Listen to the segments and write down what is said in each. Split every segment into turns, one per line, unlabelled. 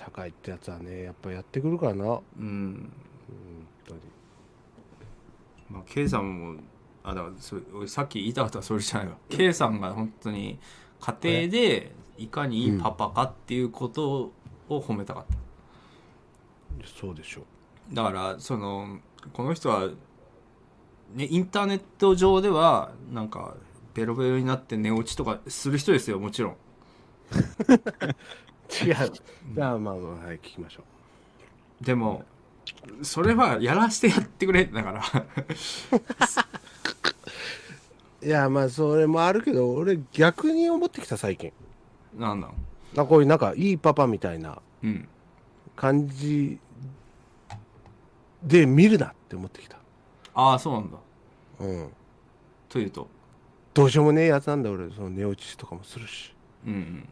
社会ってやつはねやっぱやってくるからな。本
うん。
当に。
まあ K さんもあだからそれ俺さっき言いたかったのはそれじゃないわ。K さんが本当に家庭でいかにいいパパかっていうことを褒めたかった、
そうでしょ
だからそのこの人は、ね、インターネット上ではなんかベロベロになって寝落ちとかする人ですよもちろん
違う。じゃあまあまあはい聞きましょ
でもそれはやらしてやってくれだから。
う いやまあそれもあるけど俺逆に思ってきた最近。
なんなん
あこういうなんかいいパパみたいな
うん。
感じで見るなって思ってきた。
ああそうなんだ。
うん。
というと？
どうしようもねえやつなんだ俺。その寝落ちとかもするし。
うんうん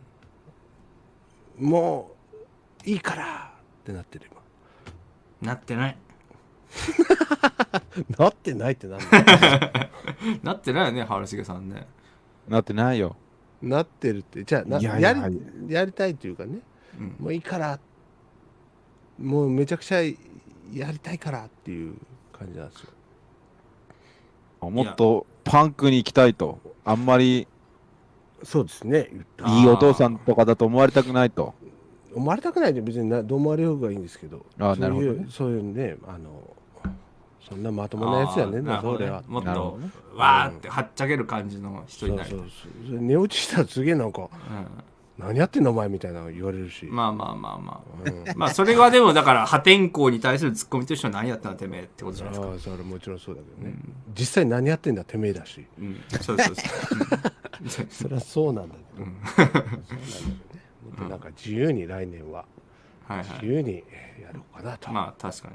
もういいからってなってる
なってない。
今 なってないってなんだ
なってないよね原重さんね。
なってないよ。
なってるって。じゃあない
やいや
やりやりたいというかね。
うん。
もういいから。もうめちゃくちゃやりたいからっていう感じなんですよ。
もっとパンクに行きたいと。あんまり
そうですね。
いいお父さんとかだと思われたくないと。
思われたくないで別になどう思われようがいいんですけど。
あー
そういう
なるほどね。
そういうねあのそんなまともなやつじゃねえん
な
それは。
もっとわーってはっちゃける感じの人
そうそう
になる
そうそれ寝落ちしたらすげえなんか
う
何やってんのお前みたいなの言われるし、
んまあまあまあまあ。
うん。
まあそれはでもだから破天荒に対するツッコミとしては何やったんだてめえってことじゃないですか。
ああそれもちろんそうだけどね、実際何やってんだてめえだし。
うん。そうそうそう
それはそうなんだけど、
うん
そうなんだけどね。もっとなんか自由に来年は。
はいはい。
自由にやろうかなと、
まあ確かに。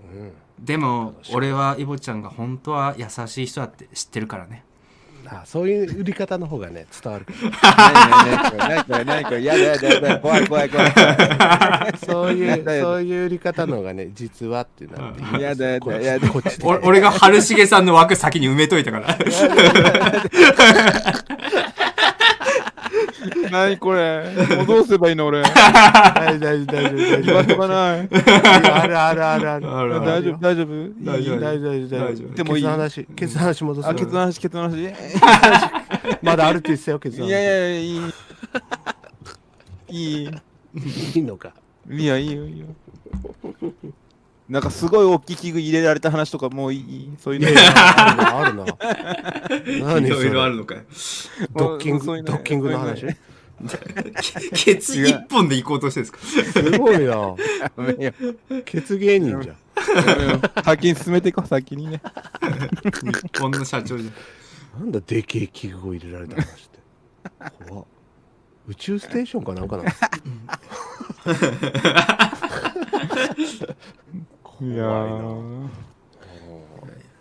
うん、
でも俺はイボちゃんが本当は優しい人だって知ってるからね
あそういう売り方の方がね伝わるから。
何これ何これやだやだやだ怖い怖い怖い。
そういう そういう売り方の方がね実はってなって。
やだや
こ
だやだ。
こっち
俺が春重さんの枠先に埋めといたから
何これ？もうどうすればいいの俺？
大丈夫大丈夫大丈夫。
がな？い。
あるあるあるある。
大丈夫大丈夫。
大丈夫？
大丈夫大丈夫
大丈夫。
ケ
でもいい。
話ケツの話戻す
あ、ケツの話、ケツの話？い
まだあるって言ってたよケツの話。
やいやいや、いい。いい。
いいのか。
いや、いいよ、いいよ。なんかすごい大きい器具入れられた話とかもういい？そういうの。
あるな。何
いろいろあるのかよ
ドッキングドッキングの話？
ケツ一本で行こうとしてるんですか？
すごいな。ケツ芸人じゃん。
先に進めていこう、先にね。
日本の社長じ
なんだでけえ器具を入れられた話って。怖っ。宇宙ステーションかなんかな い
いや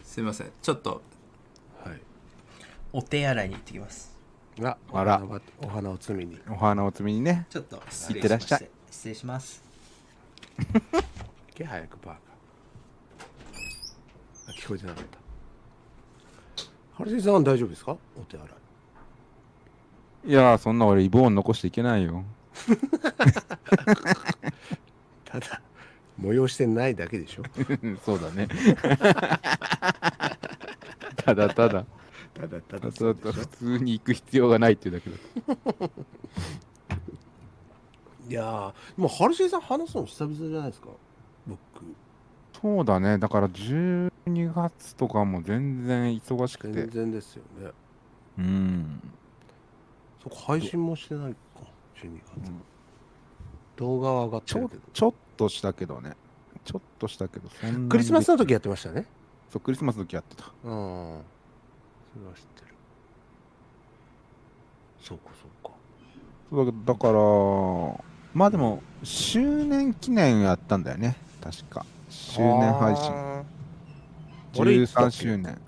すいません。ちょっと
はい。
お手洗いに行ってきます。
あ
あら
お花お花を摘みに。
お花を摘みにね。
ちょっと失
礼しまして。
失礼します。
行け早くバーカあ聞こえてなかった。原井さんは大丈夫ですか？お手洗い。
いやー、そんな俺、イボーン残していけないよ。
ただ催してないだけでしょ
そうだね。ただただ、
ただただ
そう普通に行く必要がないっていうだけだ。
いやーもう原井さん話すの久々じゃないですか？僕
そうだね。だから12月とかも全然忙しくて。
全然ですよね
うん。
そこ配信もしてないか12月、動画は上がってるけど
ちょっとしたけどね。ちょっとしたけど、
クリスマスの時やってましたね
そう、クリスマスの時やってた。
うんそれは知ってるそうかそうか
そうだだから、まあでも、周年記念やったんだよね。確か。周年配信。
あーあれいつだっ
13
け
周年。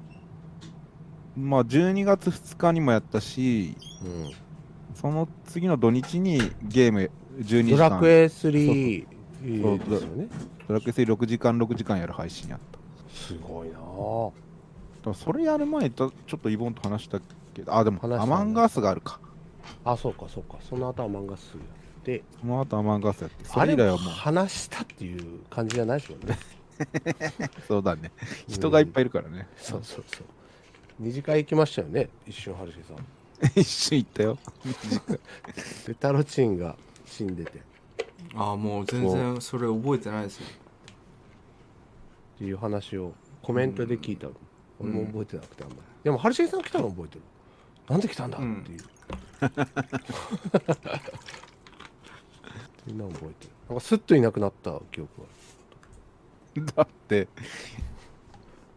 まあ、12月2日にもやったし、
うん
その次の土日にゲーム12時間。
ドラクエ3
そう
ですよね。
ドラクエ3 6時間、6時間やる配信やった。
すごいな。ぁ
だからそれやる前とちょっとイボンと話したけど、あ、でも
話したね。
アマンガースがあるか。
あそうかそうか。その後は漫画すぐて。
その後アマンガスやって。そ
あれ
以来はもう。
話したっていう感じじゃないですよね。
そうだね。人がいっぱいいるからね、
そうそうそう。二次会行きましたよね一瞬春重さん。
一瞬行ったよ。
でタロチンが死んでて。っ
ああもう全然それ覚えてないですよ。
ていう話をコメントで聞いたの、俺も覚えてなくてあんまり。でも春重さん来たの覚えてる。なん。で来たんだ
うん
っていう、みんな覚えてる。なんかスッといなくなった記憶が
だって、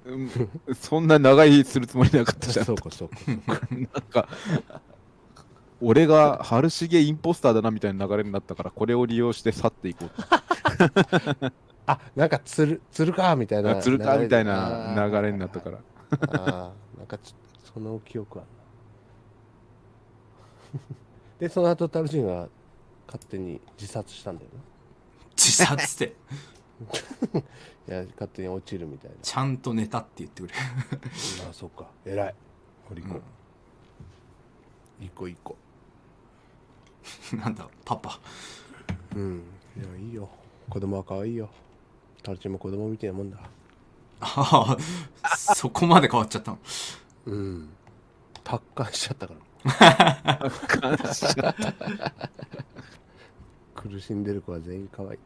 うん。そんな長いするつもりなかったじゃん。
そうかそうかそうか。
なんか俺が春重インポスターだなみたいな流れになったからこれを利用して去っていこう
あなんか釣る釣るかみたいな
と釣るかみたいな流れになったから。
あーなんかちその記憶あるな。でその後タルジンが勝手に自殺したんだよ
自殺って。
な いや勝手に落ちるみたいな。
ちゃんと寝たって言ってくれ。
ああそっか。偉い。堀子、一個一個
なんだパパ。
うん。いやいいよ。子供は可愛いよ。タルチンも子供みたいなもんだ。
ああそこまで変わっちゃったの？
うん。達観しちゃったから。苦しんでる子は全員可愛い。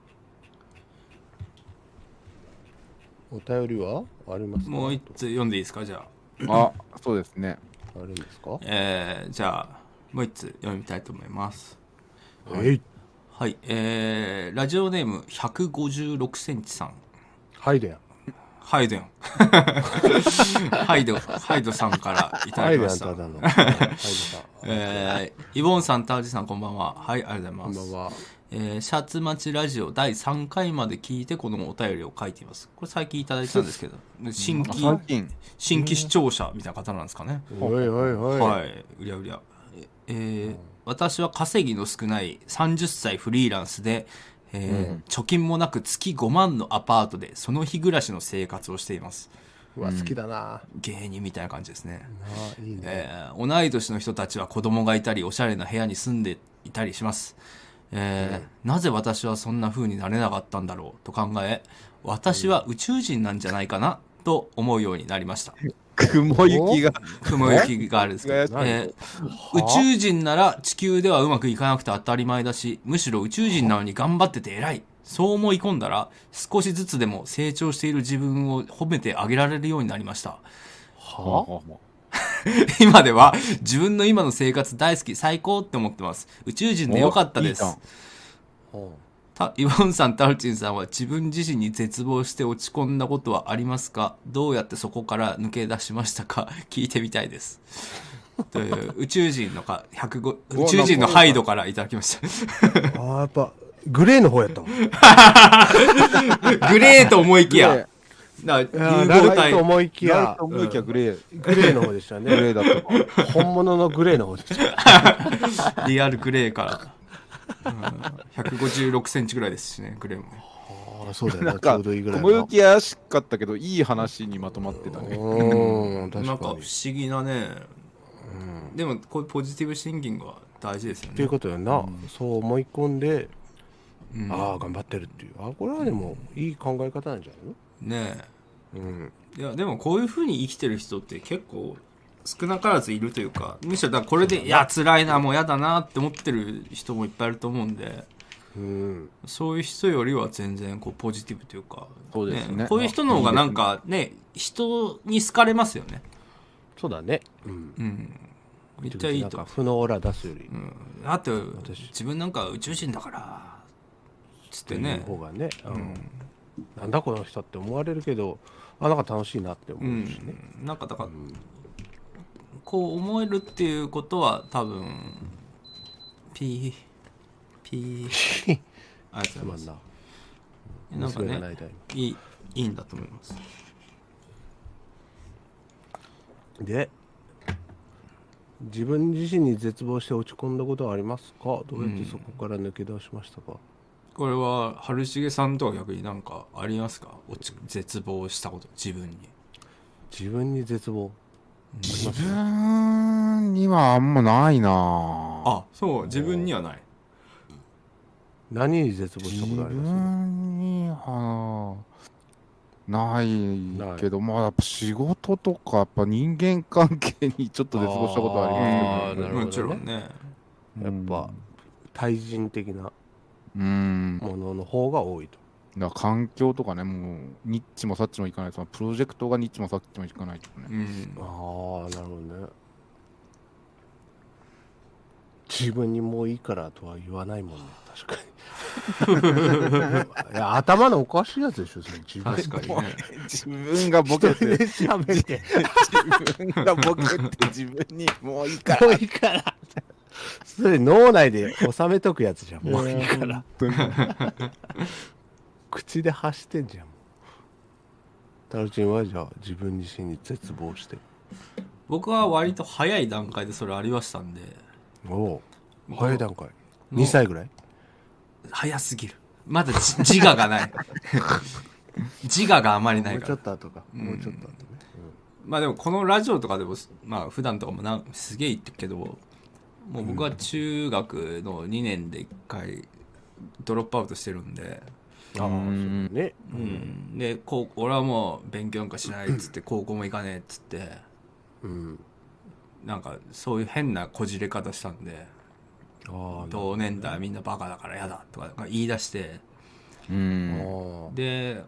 お便りはありますか？
もう一つ読んでいいですか？じゃあ。
あそうですね。
あるんですか？
えー、じゃあもう一つ読みたいと思います。
はい。
はい。えー、ラジオネーム156センチさん。
ハイデン。
ハイドン。ハイドハイドさんからいただきました。
ただのハイデンさん
えー、イボンさん、タウジさん、こんばんは。はい、ありがとうございます。
こんばんは。
えーシャツ待ちラジオ第3回まで聞いて、このお便りを書いています。これ最近いただいたんですけど、新規、新規視聴者みたいな方なんですかね。
おいおいおい、
はい、うりゃうりゃ。えー私は稼ぎの少ない30歳フリーランスで、えー貯金もなく月5万のアパートでその日暮らしの生活をしています。
うわ好きだな、
芸人みたいな感じですね。
あいいね、
えー同い年の人たちは子供がいたりおしゃれな部屋に住んでいたりします、えーなぜ私はそんな風になれなかったんだろうと考え私は宇宙人なんじゃないかなと思うようになりました
雲行きが。
雲行きがあるんですけど、
何
えー宇宙人なら地球ではうまくいかなくて当たり前だしむしろ宇宙人なのに頑張ってて偉い。そう思い込んだら少しずつでも成長している自分を褒めてあげられるようになりました。
は
今では自分の今の生活大好き最高って思ってます。宇宙人でよかったですイボンさんタルチンさんは自分自身に絶望して落ち込んだことはありますか？どうやってそこから抜け出しましたか？聞いてみたいです。という宇宙人のか105
うわ
宇宙人のハイドからいただきました。
あーやっぱグレーの方やったもん。い
グレーと思いきや。
グ
な融
や
合体。
と思いきや。
ト思いきやグレー、
グレーの方でした
グレ
ね
ーだった。か
本物のグレーの方でした。
リアルグレーから、うん、156センチぐらいですしねグレーもね。
ああそうだよ
なんか
ねちょうどいいぐらい
雲行き怪しかったけどいい話にまとまってた
う
ね。
ーん確
なんか不思議なね。でもこういうポジティブシンキングは大事ですよ
っていう
ね
ことやな、そう思い込んで、
うん。
ああ頑張ってるっていう。あこれはでもいい考え方なんじゃない
ね
のうん。
えいやでもこういうふうに生きてる人って結構少なからずいるというかむしろだこれでいや辛いなもう嫌だなって思ってる人もいっぱいいると思うんで
うん
そういう人よりは全然こうポジティブというか
そうですね。
こういう人の方がなんかね人に好かれますよね。
そうだね。うん。
うん。めっちゃいいと
負のオーラ出すより、
うん。だって
私
自分なんか宇宙人だからつっ
って
ね。
方がね、
うん。
なんだこの人って思われるけどあなんか楽しいなって思
う
うしね、
ん。なんかだから
うん
こう思えるっていうことは多分ピーピー ありがとうございます
な。
なんかね
い
いいいいんだと思います。
で自分自身に絶望して落ち込んだことはありますか？どうやってそこから抜け出しましたか、
これは春重さんとは逆になんかありますか？落ち絶望したこと自分に。
自分に絶望
自分にはあんまないな。
あそう自分にはない。
何に絶望し
自
たことあります？
分にはないけどまあやっぱ仕事とかやっぱ人間関係にちょっと絶望したことはありますけど。
あーなるほどね。
もちろんね。
やっぱ対人的な
うん。
ものの方が多いと
だ環境とかねもうニッチもサッチもいかない。そのプロジェクトがニッチもサッチもいかないとかね。
うん。
ああなるほどね。自分にもういいからとは言わないもんね。確かに。いや頭のおかしいやつでしょそれ。自分
確かにね。
自分がボケて。
で喋って。
自分がボケて自分にもういいから。
もういいから。それ脳内で収めとくやつじゃん。もういいから口で発してんじゃん。タロチンはじゃあ自分自身に絶望して。
僕は割と早い段階でそれありましたんで。
おお早い段階。
もう
2歳ぐらい？
早すぎる。まだじ自我がない。自我があまりな
もちょ
いうから
っと後か。もうちょっと後ね。
まあでもこのラジオとかでもまあ普段とかもなすげえ言ってるけどもう僕は中学の2年で1回ドロップアウトしてるんで、
ね。
うん、でこう俺はもう勉強なんかしないっつって高校も行かねえっつって。
うん。
なんかそういう変なこじれ方したんで。
ああ
同年代みんなバカだから嫌だとか言い出して。
うん。
で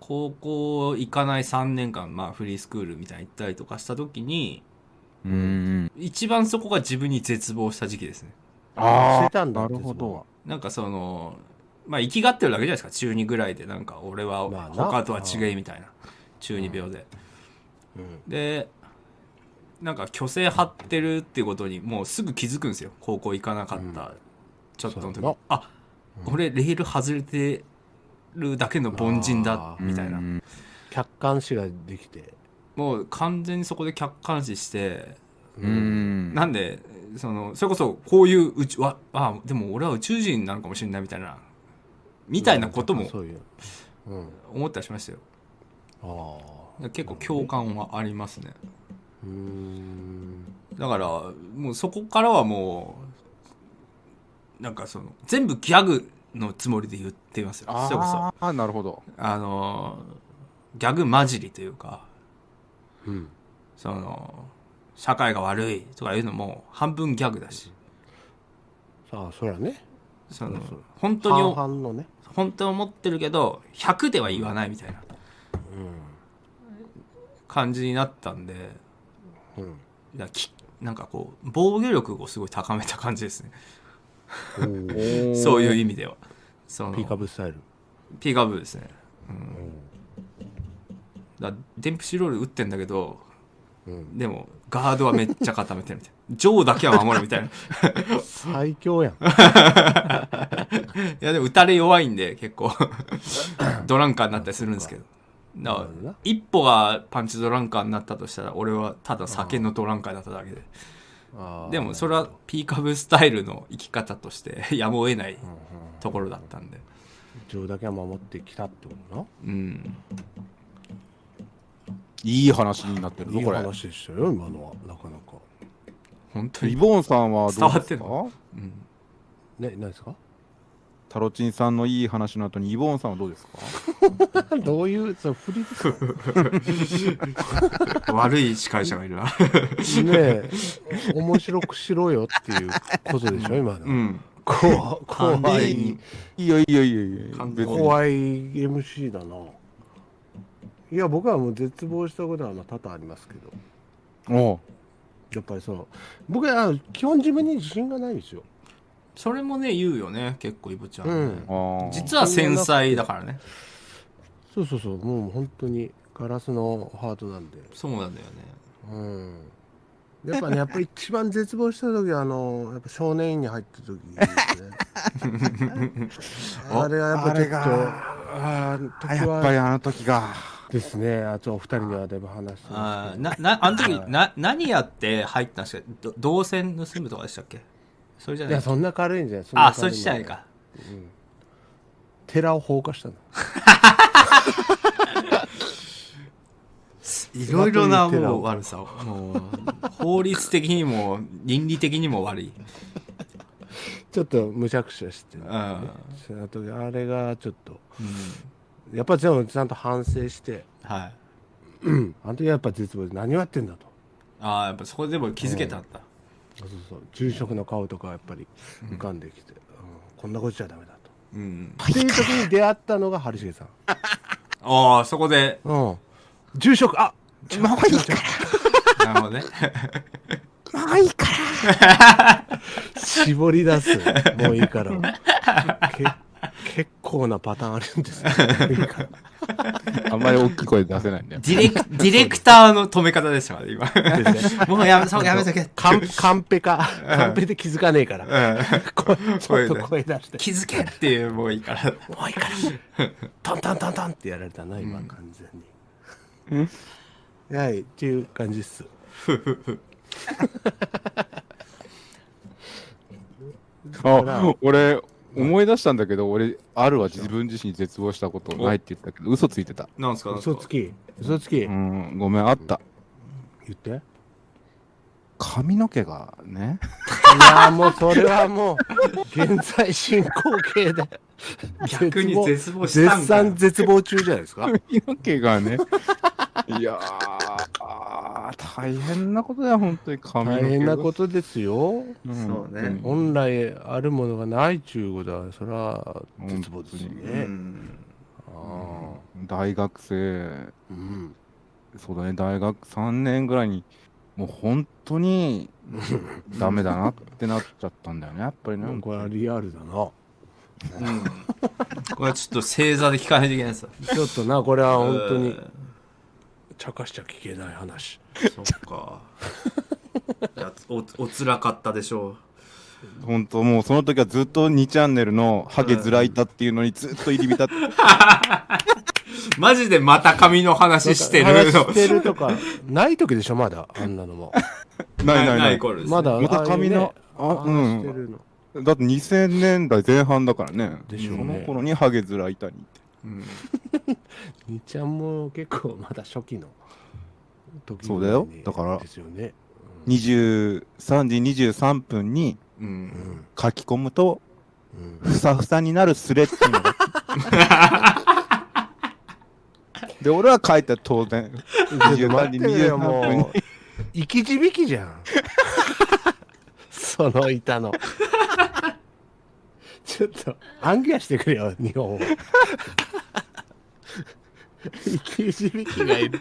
高校行かない3年間、まあ、フリースクールみたいに行ったりとかした時に
うん
一番そこが自分に絶望した時期ですね。
ああ
してたんだ。
なるほど。
なんかそのまあ生きがってるだけじゃないですか。中2ぐらいでなんか俺は他とは違えみたいな。中2病で。
うん。
でなんか虚勢張ってるっていうことにもうすぐ気づくんですよ。高校行かなかったちょっとの時、あ俺レール外れてるだけの凡人だみたいな。
うん。
客観視ができて。
もう完全にそこで客観視して
うん。
なんでそのそれこそこういう宇宙わあでも俺は宇宙人なのかもしれないみたいなみたいなことも思ったりしましたよ。
ああ
結構共感はありますね。
うーん。
だからもうそこからはもうなんかその全部ギャグのつもりで言ってますよ。それこそ。
ああなるほど。
あのギャグ混じりというか
うん。
その社会が悪いとかいうのも半分ギャグだし。
さあそりゃね。
その本当に
半々のね
本当に思ってるけど100では言わないみたいな感じになったんで
うん。
いやきなんかこう防御力をすごい高めた感じですね。
うん
そういう意味では。その
ピーカブスタイル。
ピーカブですね、うん、だデンプシーロール打ってんだけど
うん。
でもガードはめっちゃ固めてるみたいな。ジョーだけは守るみたいな。い
最強やん
やでも打たれ弱いんで結構。ドランカーになったりするんですけど。一歩がパンチドランカーになったとしたら俺はただ酒のドランカーだっただけで。でもそれはピーカブスタイルの生き方として やむを得ないところだったんで。
ジョーだけは守ってきたってことな。
うん。
いい話になってるぞ
いい
これ
話でしたよ今のは。なかなか。
本当に。
リボンさんはどうです
伝わってん
か
うん。
ね何ですか？
タロチンさんのいい話の後にイボーンさんはどうですか？
どういうそう振りですか
悪い司会者がいるな
ねえ面白くしろよっていうことでしょ今の、
うん。
怖怖い。
いいよいいよいいよいいよ
完全に
怖い MC だな。いや僕はもう絶望したことはまあ多々ありますけど。
おう。
やっぱりそう。僕はあの基本自分に自信がないんですよ
それもね言うよね結構イボちゃん、
うん。
実は繊細だからね。
そうそうそう。もう本当にガラスのハートなんで。
そうなんだよね。
うん。やっぱねやっぱり一番絶望した時はあのやっぱ少年院に入った時ですね あれはやっぱちょっと
あれが
あ
やっぱりあの時が
ですね。あとお二人にはだいぶ話して。
あ
ます
ー。ななあの時な何やって入ったんですか？ど動線盗むとかでしたっけ？それじゃない？
いやそんな軽いんじゃない。
あそ
軽いの
れじゃないか。
寺を放火したの。
いろいろなもう悪さを。もう法律的にも倫理的にも悪い。
ちょっとむしゃくしゃしてる、
うん。
その時あれがちょっと
うん。
やっぱでもちゃんと反省して。
はい。
うん。あの時はやっぱ絶望で何をやってんだと。
ああやっぱそこでも気づけたんだ
そうそう住職の顔とかやっぱり浮かんできて、うん。こんなことじゃダメだと。
うん。
っていう時に出会ったのが春重さん。
ああそこで。
うん。住職あ
もういいか。
なるほどね。
らもういいから。
絞り出す。もういいから。け 結構なパターンあるんですよもういいから
あんまり大きい声出せないんだよ。
ディレク ディレクターの止め方でしたから今
ですね。
もうやめそうやめとけ
カンカンペか。カンペで気づかねえから。
うん。
こちょっと声出して。
気づけっていうもういいから。
もういいから。トントントントンってやられたな今完全に。はいっていう感じっす。
あ俺思い出したんだけど俺あるは自分自身に絶望したことないって言ったけど嘘ついてた。
なんですかなんですか？
嘘つき。嘘つき。
うん。ごめんあった。
言って。
髪の毛がね。
いやもうそれはもう現在進行形で。
逆に絶望したん
絶
か
賛絶望中じゃないですか。
髪の毛がねいやーあー大変なことだよ本当に。髪の毛
大変なことですよ。
うん
そうね
本来あるものがないちゅうことはそれは絶望ですよ
う
ね
ん。
あ
大学生。
ーうん。
そうだね。大学3年ぐらいにもう本当に ダメだなってなっちゃったんだよねやっぱりね。
これはリアルだな。
うん。これはちょっと正座で聞かないといけないです
ちょっとなこれは本当に。
うん
茶化しちゃ聞けない話。
そっか。いやおおつらかったでしょ
本当もうその時はずっと2チャンネルのハゲずらいたっていうのにずっと入り浸って。
う マジでまた髪の話してる
話
の
してるとかない時でしょまだあんなのも。
ないないない。
頃ですね。
まだ
また髪の
あうね
あうん。
話してるの。
だって2000年代前半だからね。
でしょうね。
その頃にハゲずらいたにって
うん。
にちゃんも結構まだ初期の時
そうだよ。だから
ですよね。
23時23分に書き込むと
うん。
ふさふさになるスレっていうのが。で俺は書いた当然
ちょっと待
23時
ってくれよ
23分に。
生き字引じゃん。その板のちょっと暗記はしてくれよ日本語 生き字引がい。る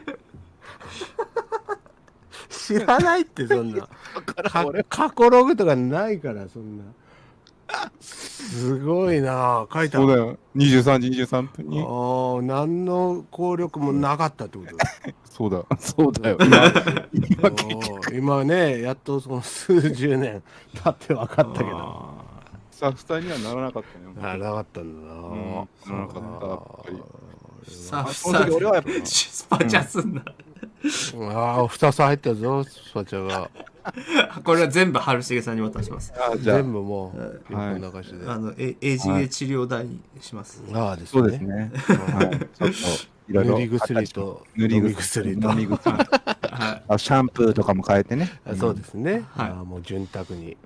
知らないってそんな。か過去ログとかないからそんな。すごいな書いた。
そうだよ。23時23分に。
ああ何の効力もなかったってことだ。
そうだ。そうだよ。今今
ねやっとその数十年経って分かったけど
さふさにはならなかったね。
あなかったんだな、
うんならなかったやっぱり。
ーさ
俺はやっぱ
スパチャすんな。
ああ2つ入ったぞスパチャが。
これは全部春重さんに渡します。
あじゃあ。
全部もう
はい。
横流しで、
あのえ AGA 治療代にします、
ああです
そう
ね
ですね。はい。ちょっといろいろ
塗り薬と。
塗り
薬と。
飲み薬
はい。
あシャンプーとかも変えてね。
あそうですね、
はい。
ああもう潤沢に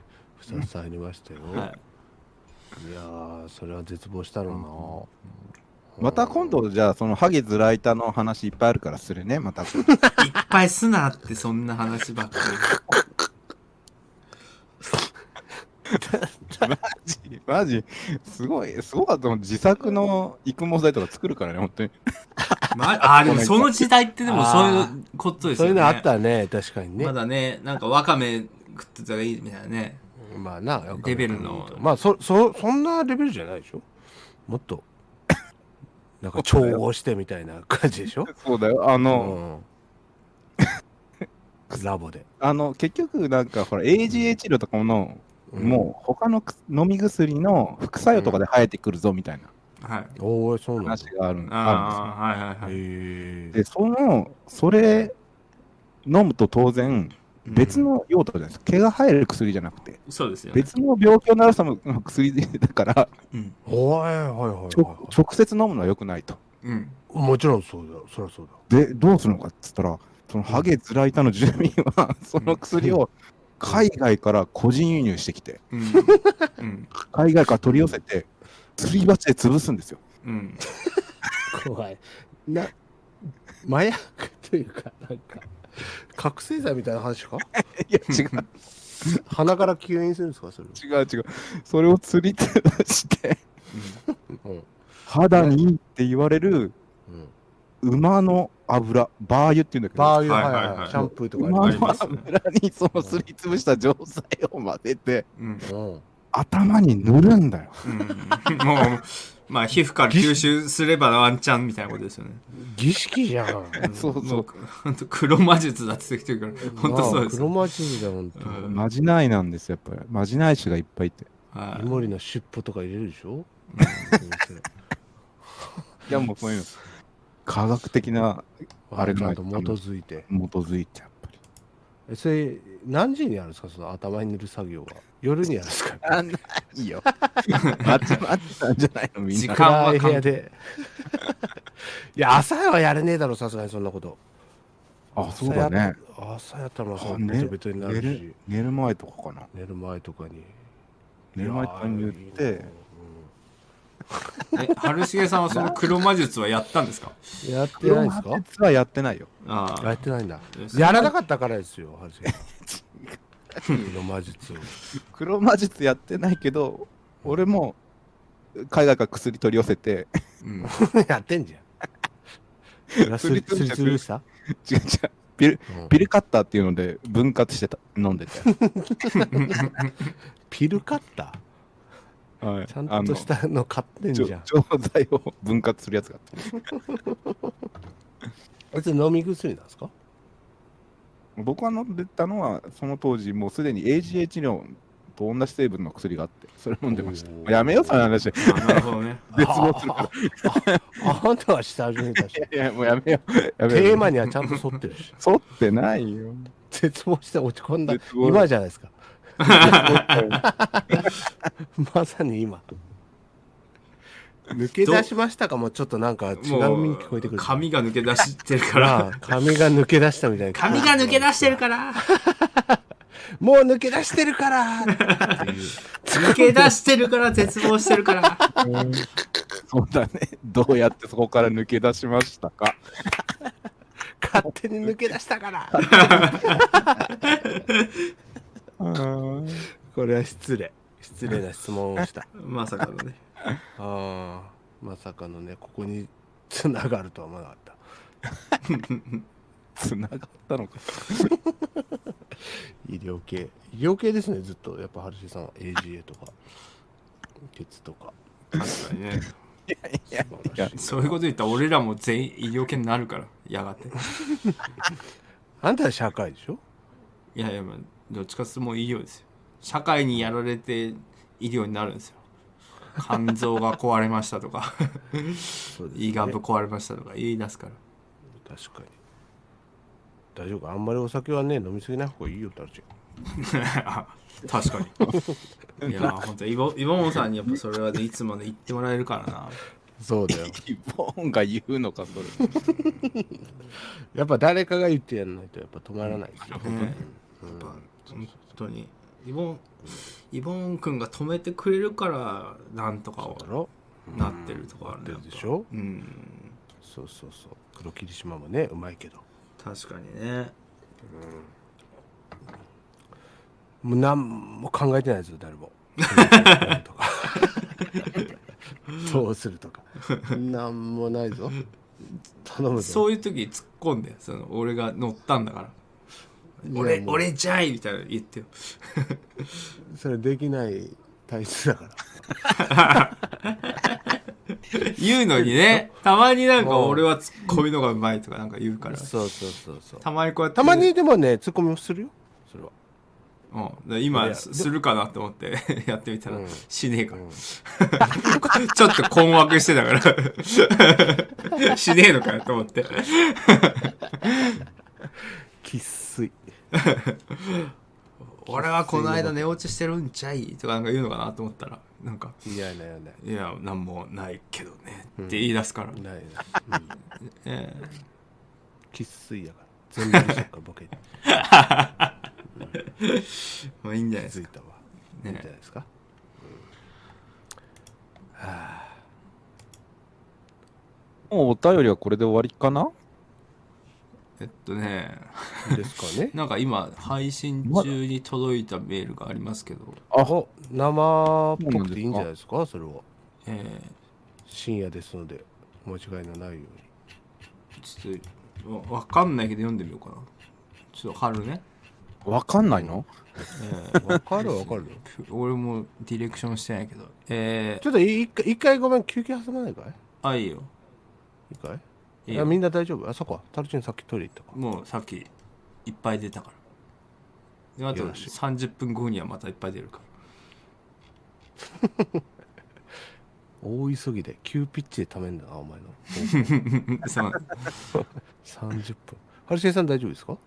2つ入りましたよ、
はい
い、やーそれは絶望したろ
また今度じゃあそのハゲズライタの話いっぱいあるからするねまた。
いっぱいすなってそんな話ばっか
マジマジ。すごいすごかったもん自作の育毛剤とか作るからね本当に。
り、まあ、あでもその時代ってでもそういうこと
う
ですよね。
そういうのあったね確かにね。
まだねなんかわかめ食ってたらいいみたいなね
まあな
レベルの。
まあそそそんなレベルじゃないでしょ？もっと なんか調合してみたいな感じでしょ、
そうだよ。あ
う
の、
ん、ラボで、
あの結局なんかほら AGA 治療とかの、もう他のく飲み薬の副作用とかで生えてくるぞみたいな。
はい。
うんおおそうなんだ。
話があるあるんですよ
はいはいはい。
でそのそれ飲むと当然別の用途じゃないです。か、毛が生える薬じゃなくて。
そうですよね、
別の病気を治すための 薬だから。
うん。
はいはいはい
直接飲むのは良くないと。
うん、
いもちろんそうだよ。そりゃそうだ。
でどうするのかっつったらそのハゲズライタの住民はその薬を海外から個人輸入してきて、
うん。うん。
海外から取り寄せて、すり鉢で潰すんですよ。
うん。
怖い。な麻薬というかなんか覚醒剤みたいな話か？
いや、違う、
鼻から吸引するんですか？それ
違う、違う。それを釣り潰して、
うん。
肌にいいって言われる
うん。
馬の油、バー油っていうんだけど、
バー油
はい
はいはい。シャンプーとか
馬の
あります。ね
油にそのすりつぶした錠剤を混ぜて、
うん
うん。
頭に塗るんだよ。
うん。もうまあ皮膚から吸収すればワンチャンみたいなことですよね。
儀式じゃん。
そうそう。
も本当黒魔術だって言ってるから本当そうです。
黒魔術だ本当。
うん。
まじないなんですよ、やっぱり。まじない師がいっぱいいて。
はい。
イモリの尻尾とか入れるでしょ？
いや、もうそういうの。科学的なあれが
ちゃんと基づいて。
基づいて。
えそれ何時にやるんですか？その頭に塗る作業は。夜にやるんですか？
あ、ないよ。まちまちなんじゃないの、みんな。
時間は
暗い部屋で。いや朝はやれねえだろさすがにそんなこと。
あ、そうだね。
朝やったらまあそ
あ
うベトベトになるし。
寝る寝る前とかかな。
寝る前とかに。
寝る前とかに塗って
いやーいい
え春重さんはその黒魔術はやったんですか？
なやってないんですか？
実はやってないよ。
ああ。
やってないんだ。やらなかったからですよはじめ黒魔術を。
黒魔術やってないけど、俺も海外から薬取り寄せて、
うん。
やってんじゃん。すりすりつぶした？
違う違う、ピル
うん。
ピルカッターっていうので分割してた飲んでて。
ピルカッタ
はい
ーちゃんとしたの買ってんじゃん
錠剤を分割するやつがあって。
別に飲み薬なんですか？
僕が飲んでたのは、その当時、もうすでに AGA 治療と同じ成分の薬があって、それ飲んでましたやめよう、その話。い
あなるほどね
絶望するか
あああんたは下始めたし
やいや、もうやめよう。やめよう
テーマにはちゃんと沿ってるし
沿ってないよ。
絶望して落ち込んだ今じゃないですか まさに今。抜け出しましたかもちょっとなんか違うに聞こえてくる。
髪が抜け出してるから。
髪が抜け出したみたいな。
髪が抜け出してるから。
もう抜け出してるから。
抜け出してるから絶望してるから。
そうだね。どうやってそこから抜け出しましたか？
勝手に抜け出したからこれは失礼。失礼な質問をした。
まさかのね。
ああまさかのねここにつながるとは思わなかった。
つながったのか。
医療系。医療系ですねずっと。やっぱ春重さんは。AGA とか。鉄とか。
確かにね。
い。やいや、
そういうこと言ったら俺らも全員医療系になるから。やがて。
あんたは社会でしょ？
いやいやまあどっちかっていうともう医療ですよ。社会にやられて医療になるんですよ。肝臓が壊れましたとか。
そうです
胃がぶ壊れましたとか。言い出すから。
確かに。大丈夫。かあんまりお酒はね飲みすぎない方がいいよってあるじ
確かに。いや本当イボイボンさんにやっぱそれはねいつまで言ってもらえるからな。
そうだよ。
イボンが言うのか、それ。
やっぱ誰かが言ってやらないとやっぱ止まらないですよ、
ねやっぱ本当に。イボン。イボン君が止めてくれるからなんとか
そうだろ。
なってるとこあるね
なってるでしょ？
うん。
そうそうそう。黒霧島もねうまいけど。
確かにね。
もう何も考えてないですよ誰も。と かどうするとか。何もないぞ。頼むぞ。
そういう時に突っ込んでその俺が乗ったんだから俺俺じゃいみたいなの言ってよ。
それできない体質だから。
言うのにね たまになんか俺はツッコミのがうまいとかなんか言うから。
そうそうそうそう。
たまにこうやって。
たまにでもねツッコミもするよ。それは
うん、今すするかなって思ってやってみたら、
うん。
しねえか。ら、
うん。
ちょっと困惑してたから。しねえのかよと思って
生粋
俺はこの間寝落ちしてるんちゃいとかなんか言うのかなと思ったらなんか
いやいやいや「
いやなんもないけどね」って言い出すから、
ないな。い、うん、
え
生粋やから。全部にしよっかボケに。
まあいいんじゃないですか。
気づいたわ。いいん
ね
じゃないですか？
もうお便りはこれで終わりかな？
えっとね。
ですかね。
なんか今配信中に届いたメールがありますけど、
あ
お生っぽくていいんじゃないですか？それは。
え
深夜ですので間違いのないように。
ー、ちょっとわわかんないけど読んでみようかな。ちょっと春ね、
わかんないの？
えー
わかるわかる
俺もディレクションしてないけど。えー、
ちょっと一回一回ごめん休憩挟まないかい？
あいいよ。
いいかい
い
みんな大丈夫？あそっかタルチンさっきトイレ行ったか。
もうさっきいっぱい出たから。であと
よろしい。
30分後にはまたいっぱい出るから。
大急ぎで急ピッチでためんだなお前の。
そう。
30分ハルシエさん大丈夫ですか？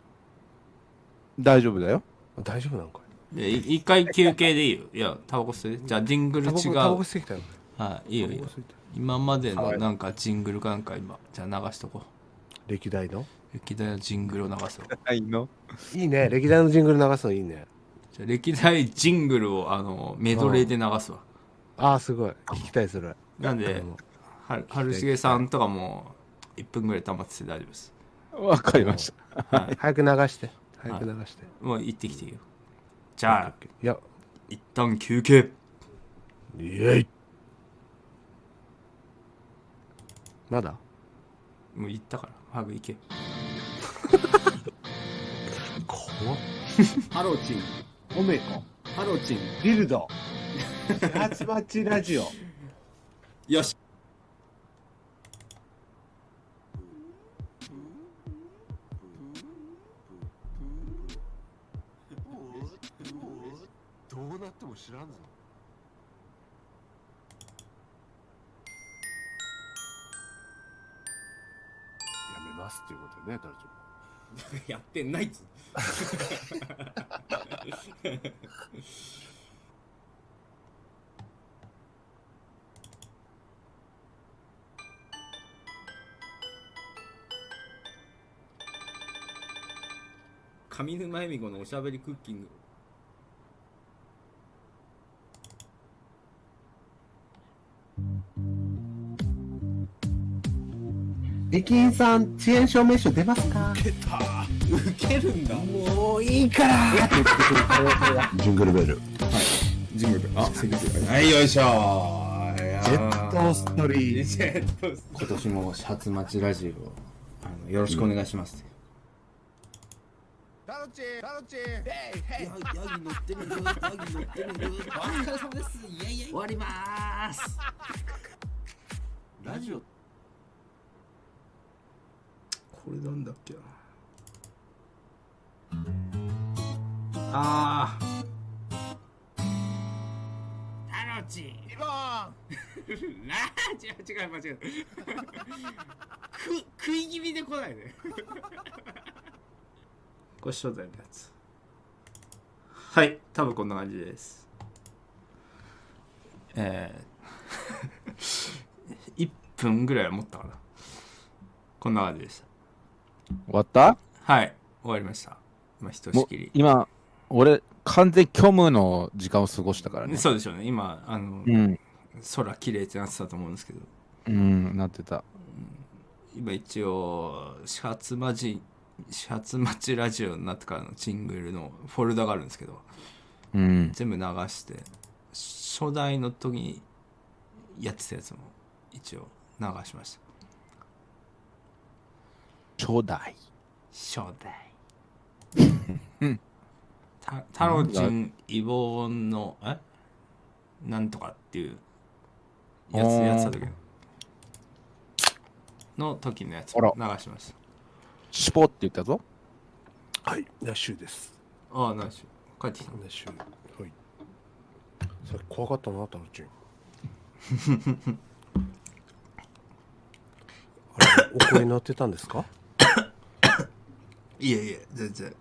大丈夫だよ。
あ大丈夫なんかい。
でい一回休憩でいいよ。いやタバコ吸って。じゃあジングル違
タバコタバコ
う
吸ってきたよ。
はいいいよいいよ。
タバコ吸いた。い
今までの
はい。
なんかジングルかなんか今じゃあ流しとこう。
歴代の？
歴代のジングルを流そう。
はいの？
いいね。歴代のジングル流すのいいね。
じゃあ歴代ジングルをあのメドレーで流すわ。
ああすごい。聞きたいそれ。
なんでは春重さんとかも1分ぐらい溜まってて大丈夫です。
わかりました。
はい。
早く流して。早く流して。
もう行ってきていいよ。じゃあ
いや。
一旦休憩。
イエイまだ？
もう行ったから。早く行け。
怖っ。
ハローチン、
おめこ
ハローチン。
ビルド。ハチバチラジオ。
よし。
どうなっても知らんぞますっていうことでねタルチ
やってないっつ。上沼恵美子のおしゃべりクッキング。
駅員さん遅延証明書出ますか？
受けるんだ。
もういいから ジングルベル
ジングル。あ、セキュリティ。はい、よいしょー。
ジェットストリー
ジェットス今年もシャツ待ちラジオ、あの、よろしくお願いします。
タロチタロチ
ヤギ乗ってるよ、ヤギ乗ってるよ。お疲れ様です。イエイイエイ。終わりまーす。ラジオ
これなんだっけな。あ
タロチ
リボン。
ラ 違う違う間違えた。く食い気味で来ないで
ー これ初代のやつ。はい多分こんな感じです。えー、1分ぐらいは持ったかな。こんな感じでした
終わった？
はい。終わりました。今ひとしきり。
今俺完全虚無の時間を過ごしたからね。
そうでしょうね。今あの、
うん。
空綺麗ってなってたと思うんですけど。
うんなってた。
今一応始発待ち始発待ちラジオになってからのジングルのフォルダがあるんですけど
うん。
全部流して初代の時にやってたやつも一応流しました
初代。
初代。たタロチンイボンのえ？なんとかっていうやつやってた時のの時のやつを流しました。
シュポって言ったぞ。
はいナッシュです。
ああナイス帰ってきた。
ナッシュ。はい。さっき怖かったなタロチンあれお声乗ってたんですか？
いえいえ全然。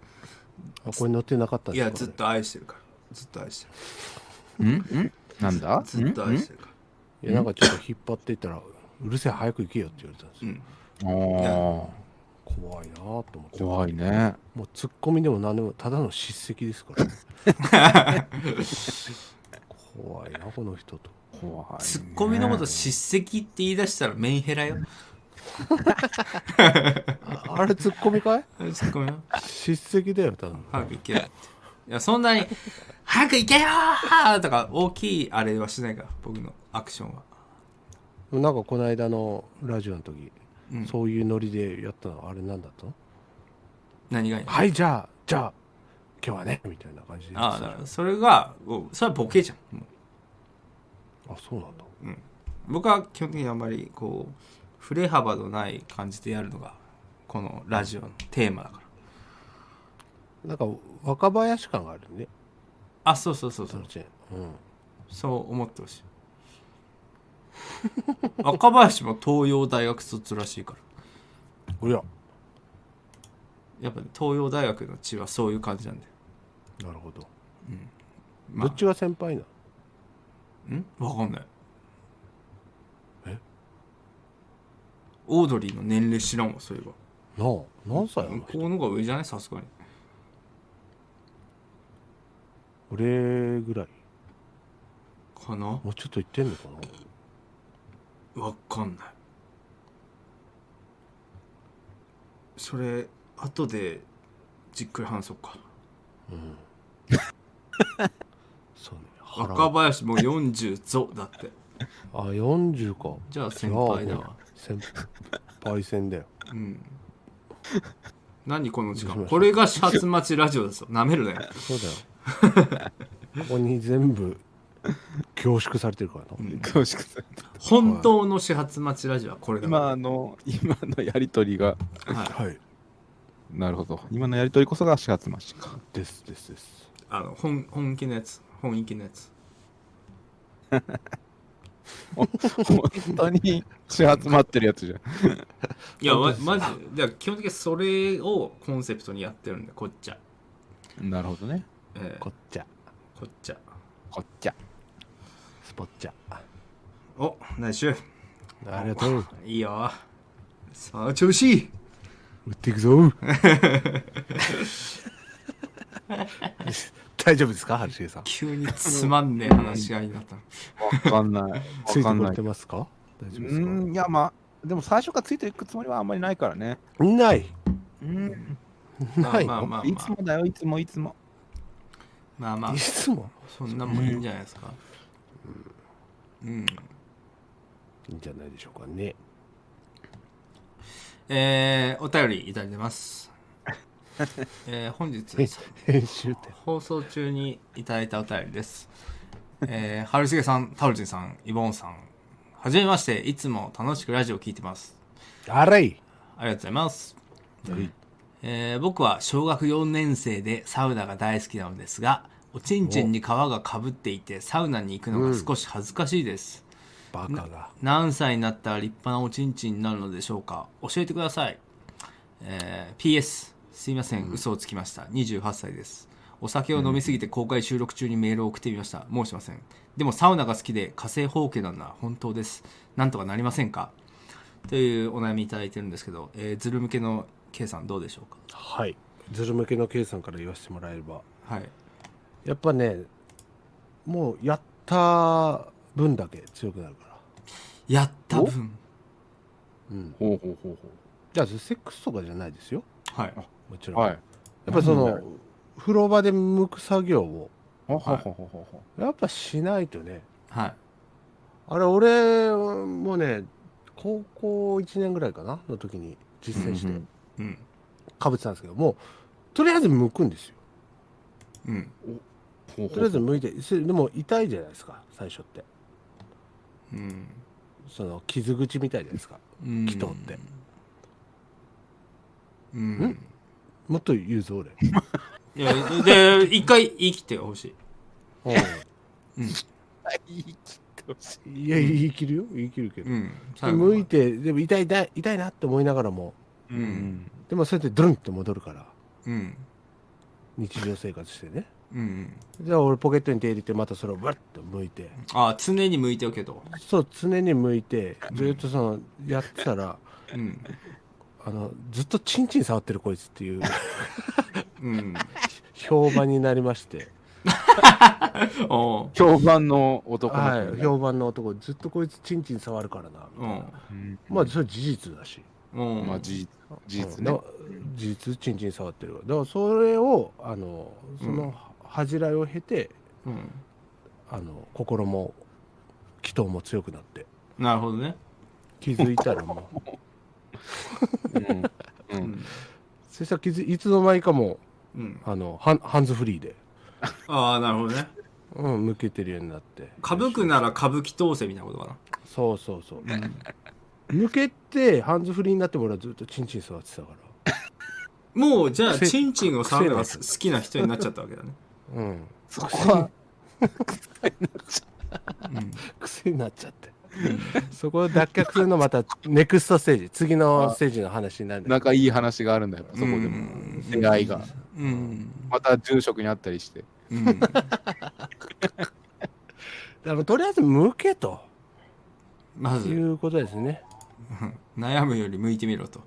お声乗ってなかったん
いやずっと愛してるから。ずっと愛して
ん？ん？なんだ？
るずっと愛してるから。
いやなんかちょっと引っ張っていったらうるせえ早く行けよって言われたんですよ、
うん。
うんあ
怖いなと思って。
怖いね。
もうツッコミでも何でもただの叱責ですから。ね 怖いなこの人と。
怖い、ね、
ツッコミのこと叱責って言い出したらメンヘラよ
あ あれツッコミかい
ツッコミよ
叱責だよ多分。
早く行けよ。っていやそんなに「早く行けよー!」とか大きいあれはしないから僕のアクションは。
なんかこの間のラジオの時、
うん。
そういうノリでやったのあれなんだったの？
何がいいの
はいじゃあじゃあ今日はねみたいな感じで。
ああ
てた
だからそれがおそれはボケじゃん
あそうなんだ。
僕は基本的にあんまりこう振れ幅のない感じでやるのがこのラジオのテーマだから。
なんか若林感があるね。
あそうそうそうそう。
そのうちうん。
そう思ってほしい。若林も東洋大学卒らしいから。
おや。
やっぱ、ね、東洋大学の地はそういう感じなんで、
なるほど、
まあ。
どっちが先輩なの？
ん？わかんないオードリーの年齢知らんわそういえば。
なあ何歳あの
この方が上じゃない？さすがに。
俺ぐらい。
かな？
もうちょっと言ってんのかな？
わかんない。それ後でじっくり話そうか。
そうね腹
若林もう40ぞだって。
あ40か。
じゃあ先輩だわ
先輩戦だよ。
うん。何この時間？これが始発待ちラジオですよ。なめるね
そうだよ。ここに全部凝縮されてるからな、
恐縮された
本当の始発待ちラジオはこれだ。
今の今のやりとりが。
はい。
はい。
なるほど。今のやりとりこそが4月増しか。
ですですです。
あの本本気のやつ。本意気のやつ
本当に始発待ってるやつじゃん。
いやまマジで。基本的にそれをコンセプトにやってるんでこっちゃ、
なるほどね。
えー
こっちゃ
こっちゃ
こっちゃ
スポッチャ
おナイスシュ
ありがとう。
いいよ。さあ調子いい。
打っていくぞ 大丈夫ですか春重さん？
急に つまんねえ話し合いになった。の
わかんない。
ついてこれ
わかんない。
てますか？大丈夫
う
ですか？
ーんいやまあでも最初からついていくつもりはあんまりないからね。
ない。
うん。
ないの？
まあまあ
いつもだよいつもいつも。
まあまあ。
いつも？
そんなもんいいんじゃないですか。うん。
いいんじゃないでしょうかね。
えー、お便りいただいてます えー、本日
編集点。
放送中にいただいたお便りです。えー、春重さん、タオルチンさん、イボンさん、はじめまして、いつも楽しくラジオを聞いてます。
あらい。
ありがとうございます。
はい。
えー僕は小学4年生でサウナが大好きなのですが、おちんちんに皮がかぶっていてサウナに行くのが少し恥ずかしいです。
バカが。
何歳になったら立派なおちんちんになるのでしょうか。教えてください、えー PS すいません。嘘をつきました。28歳です。お酒を飲みすぎて公開収録中にメールを送ってみました。申しません。でもサウナが好きで火星放棄なのは本当です。なんとかなりませんか？というお悩みいただいてるんですけど、えーズル向けの K さんどうでしょうか？
はい。ズル向けの K さんから言わせてもらえれば。
はい。
やっぱねもうやった分だけ強くなるから。
やった分。
うん。
ほうほうほう
じゃあセックスとかじゃないですよ。
はい
もちろん、
はい。
やっぱりその風呂場で剥く作業を。
ほうほうほうほうほう。ほ
やっぱしないとね。
はい。
あれ俺もね高校1年ぐらいかな？の時に実践して。かぶってたんですけどもとりあえず剥くんですよ。
うん。
とりあえず剥いてそれでも痛いじゃないですか最初って。
うん。
その傷口みたいじゃないですか。
うん。
祈祷って。
うん
もっと言うぞ俺。
いやで一回言い切ってほしい。う。ん。
いい切ってほしい。
いや言い切るよ。言い切るけど、
うん。
剥いてでも痛い痛い痛いなって思いながらも。
う
うん。ん
でもそうやってドゥルンって戻るから。
うん。
日常生活してね。
うん
じゃあ俺ポケットに手入れてまたそれをバッと剥いて。
あ常に向いておけと。
そう常に剥いて。ずっとそのやってたら。
うん
あのずっとチンチン触ってるこいつっていう
うん。
評判になりまして。
評判の男
はい
ね
評判の男。ずっとこいつチンチン触るからなみたいな。
うん。
まあそれ事実だし。
うん。
まあ事実事実ね。
事実チンチン触ってるわ。だからそれをあのその恥じらいを経て、
うん。
あの心も祈祷も強くなって。
なるほどね。
気づいたらもう
うん。う
うん。ん
そしたらいつの間にかも
うん。
うあのハンハンズフリーで、
ああなるほどね。
うん、向けてるようになって。
歌舞伎なら歌舞伎統制みたいなことか
そうそうそう。
な
向けてハンズフリーになっても俺はずっとチンチン触ってたから。
もうじゃあ
癖
チンチンを触るのが
癖
好きな人になっちゃったわけだね。
うん。
そこは
うん。
癖になっちゃってそこを脱却するのまたネクストステージ次のステージの話になるんだけど。
仲いい話があるんだよそこでも。
うん。
出会いが。
うん。
また住職にあったりして。
とりあえず向けと。い
まず。
うことですね。
悩むより向いてみろと。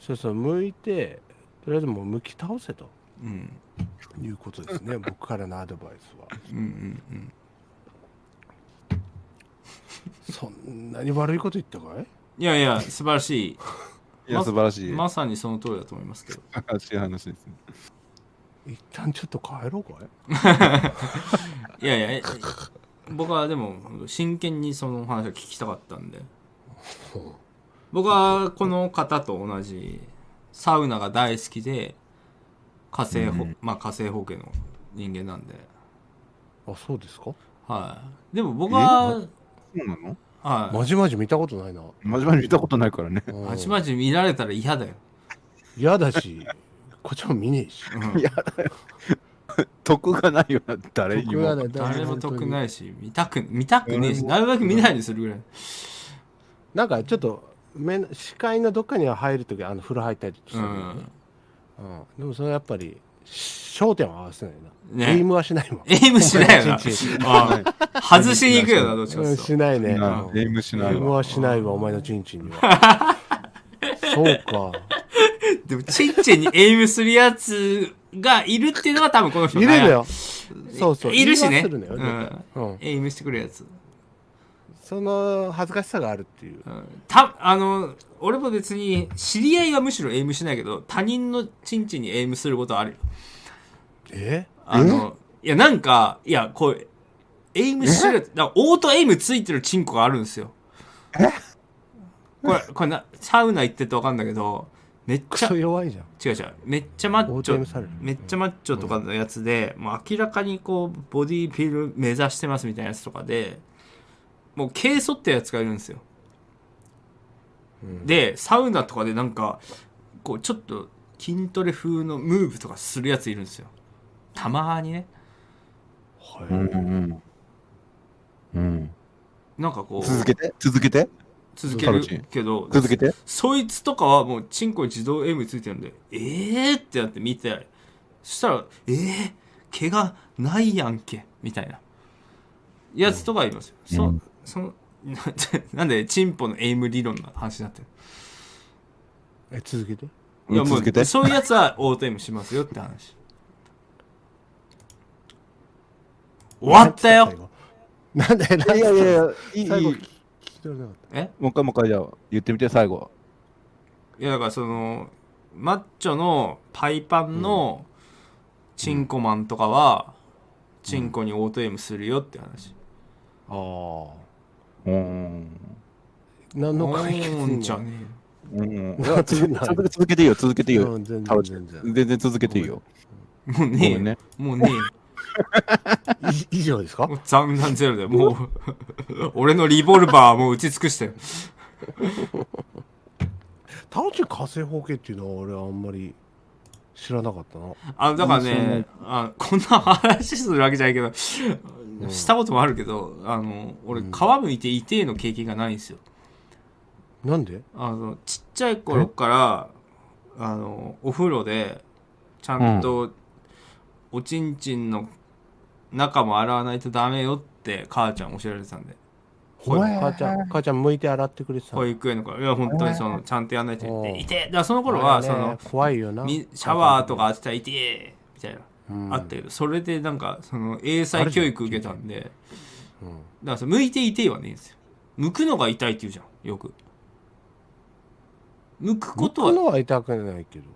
そうそう向いてとりあえずもう向き倒せと。
うん。
いうことですね僕からのアドバイスは。
うんうんうん
そんなに悪いこと言ったかい？
いやいや素晴らしい。
いや素晴らしい。
まさにその通りだと思いますけど。
素晴らしい話ですね
一旦ちょっと帰ろうかい？
いやいやえ僕はでも真剣にそのお話を聞きたかったんで。僕はこの方と同じサウナが大好きで火星ほ、
うん。
まあ火星方家の人間なんで。
あそうですか？
はい。でも僕は
そうなの？
はい。
まじまじ見たことないな。
真面目に見たことないからね。
うん。
まちまち見られたら嫌だよ、
嫌だしこっちも見ねえし。
うん。
いや得がないよな誰にも。
得がない。
誰も得
い
ないし見たく見たくねえし
うん。
なるべく見ないようにするぐらい。
なんかちょっと目の視界のどっかには入るときあの風呂入ったりす
う
るのね。
ん。
うん。でもそれはやっぱり焦点は合わせないな、
ね。
エイムはしないもん。
エイムしないよな。外しに行くよなどっちか
しないね。
エイムしない
エイム
わ
はしないわお前のチンチンには。そうか。
でもチンチンにエイムするやつがいるっていうのが多分この人
いるのよ。そうそう。
いるしね。エイムしてくるやつ、
その恥ずかしさがあるっていう。
うん、たあの俺も別に知り合いはむしろエイムしないけど他人のチンチンにエイムすることはあるよ
え？
あのいやなんかいやこうエイムしてるだオートエイムついてるチンコがあるんですよ。これこれなサウナ行ってて分かんだけどめっちゃク
ソ弱いじゃん。
違う違うめっちゃマッチョめっちゃマッチョとかのやつで、もう明らかにこうボディービル目指してますみたいなやつとかでもう軽率ってやつがいるんですよ、
うん。
でサウナとかでなんかこうちょっと筋トレ風のムーブとかするやついるんですよたまーにね。
はい
うんうん。うん。
なんかこう。
続けて？続けて？
続けるけど
続けて？
そいつとかはもうチンコに自動エイムついてるんでえーってなって見てそしたらえー、毛がないやんけみたいな。やつとかいますよ、
うん。
そそのな なんでチンポのエイム理論の話になってる。
え続けて？
いやも
続けて。
うそういうやつはオートエイムしますよって話終わったよ。
なんでなんで
いやいやいやいいいい。も
最後聞き取れなかっ
え？
う一回もう一回じゃあ言ってみて最後。
いやだからそのマッチョのパイパンのチンコマンとかは、チンコにオートエイムするよって話、
たあ
うん。
あ何の解決
んじゃね
うん。
うん
いや続け続け続けていいよ続けていいよ。
うん全然全然。
全然続けていいよ。
もうねえよ。
ごめんね。
もうねえ
以上ですか？
もう残弾ゼロだよ。もう 俺のリボルバーはもう打ち尽くしたよ。
タロチン火星方形っていうのは俺はあんまり知らなかったな。
あだからねあこんな話するわけじゃないけど、したこともあるけどあの俺皮むいて痛えの経験がないんですよ。
なんで？
あのちっちゃい頃からあのお風呂でちゃんと、おちんちんの中も洗わないとダメよって母ちゃん教えられてたんで。
母ちゃん母ちゃん向いて洗ってくれてた
保育園の頃いや本当にそのちゃんとやんないと
おう。
でいてだからその頃はその
怖いよな。
みシャワーとか当てたらいてみたいな、
うん。
あったけどそれでなんかその英才教育受けたんで。だか
うん。
らその向いていてはねえんですよ。向くのが痛いって言うじゃんよく。向くことは
僕のは痛くないけど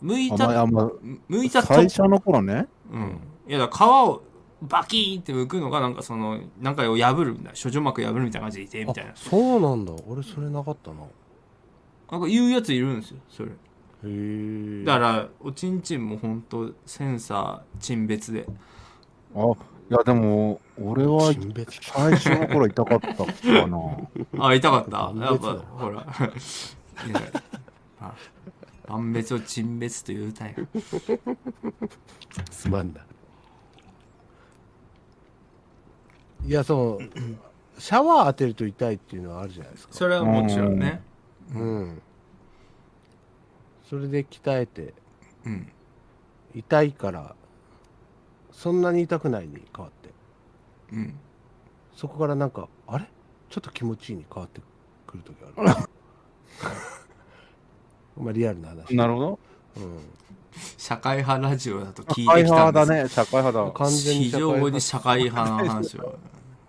向いた
んま
向いたと
最初の頃ね。
うん。いやだから皮をバキーンって剥くのがなんかそのなんかを破るみたいな諸女膜破るみたいな感じでいてみたいな。
あそうなんだ。俺それなかったな。
なんか言うやついるんですよそれ。
へえ。
だからおちんちんもほんとセンサー陳別で。
あいやでも俺は
陳別
最初の頃痛かったかな。
あ痛かった？やっぱ ほら。いやあ万別を陳別と言うたんや。
すまんだいやそのシャワー当てると痛いっていうのはあるじゃないですか。
それはもちろんね。
うん。それで鍛えて
うん。
痛いからそんなに痛くないに変わって。
うん。
そこからなんかあれ？ちょっと気持ちいいに変わってくる時ある まあリアルな話。
なるほど。
うん。
社会派ラジオだと聞い
社会
てきたんです。よ
派だね社会派だ。
完全に
非
社会派
常に社会派。な話を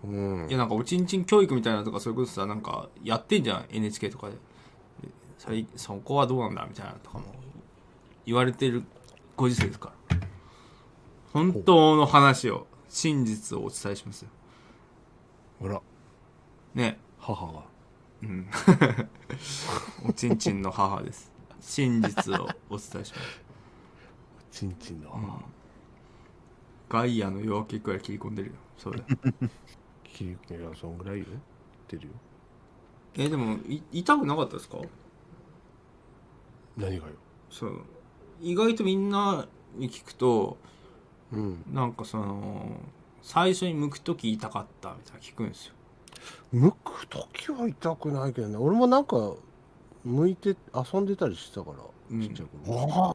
うん
いやなんかおちんちん教育みたいなのとかそれこそさなんかやってんじゃん NHK とかで。それそこはどうなんだみたいなのとかも言われてるご時世ですから。本当の話を真実をお伝えしますよ。
ほら。
ね。
母が。
うん。おちんちんの母です真実をお伝えします。
ちんちんの。母、
ガイアの夜明けくらい切り込んでるよそれ。
切り込みはそんぐらいよ出るよ。
えでもい痛くなかったですか？
何がよ？
そう。意外とみんなに聞くと
うん。
なんかその最初に剥く時痛かったみたいな聞くんですよ。
剥く時は痛くないけどね。俺もなんか剥いて遊んでたりしてたから、
うん。
ちっちゃい頃。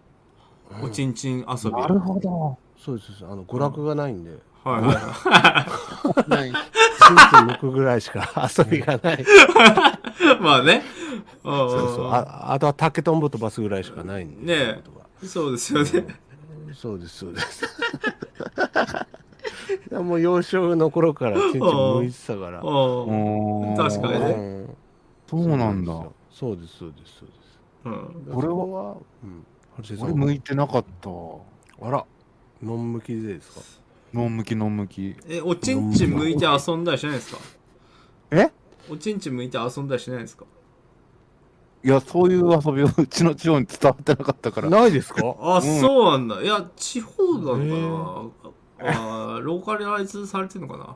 あ
おちんちん遊び。
なるほど。
そうですそうです。あの娯楽がないんで、
はい。はい
ない。
ちんちん剥くぐらいしか 遊びがない。
まあね。
そうそう。
そう
ああとは竹とんぼ飛ばすぐらいしかないんで
ねえ。
そういうことが
そうですよね。
そうですそうです。もう幼少の頃からちんちん剥いてたから。
うん確かにね。
うん。
そうなんだ
そうですそうですそうです。
うん。
俺は
うん。
俺向いてなかった。
あら。ノン向きでですか？
ノン向きノン向き。
えおちんちん剥いて遊んだりしないですか？
え？
おちんちん剥いて遊んだりしないですか？
いやそういう遊びをうちの地方に伝わってなかったから。
ないですか？
あ、そうなんだ。いや地方なのかな。あーローカライズされてるのかな？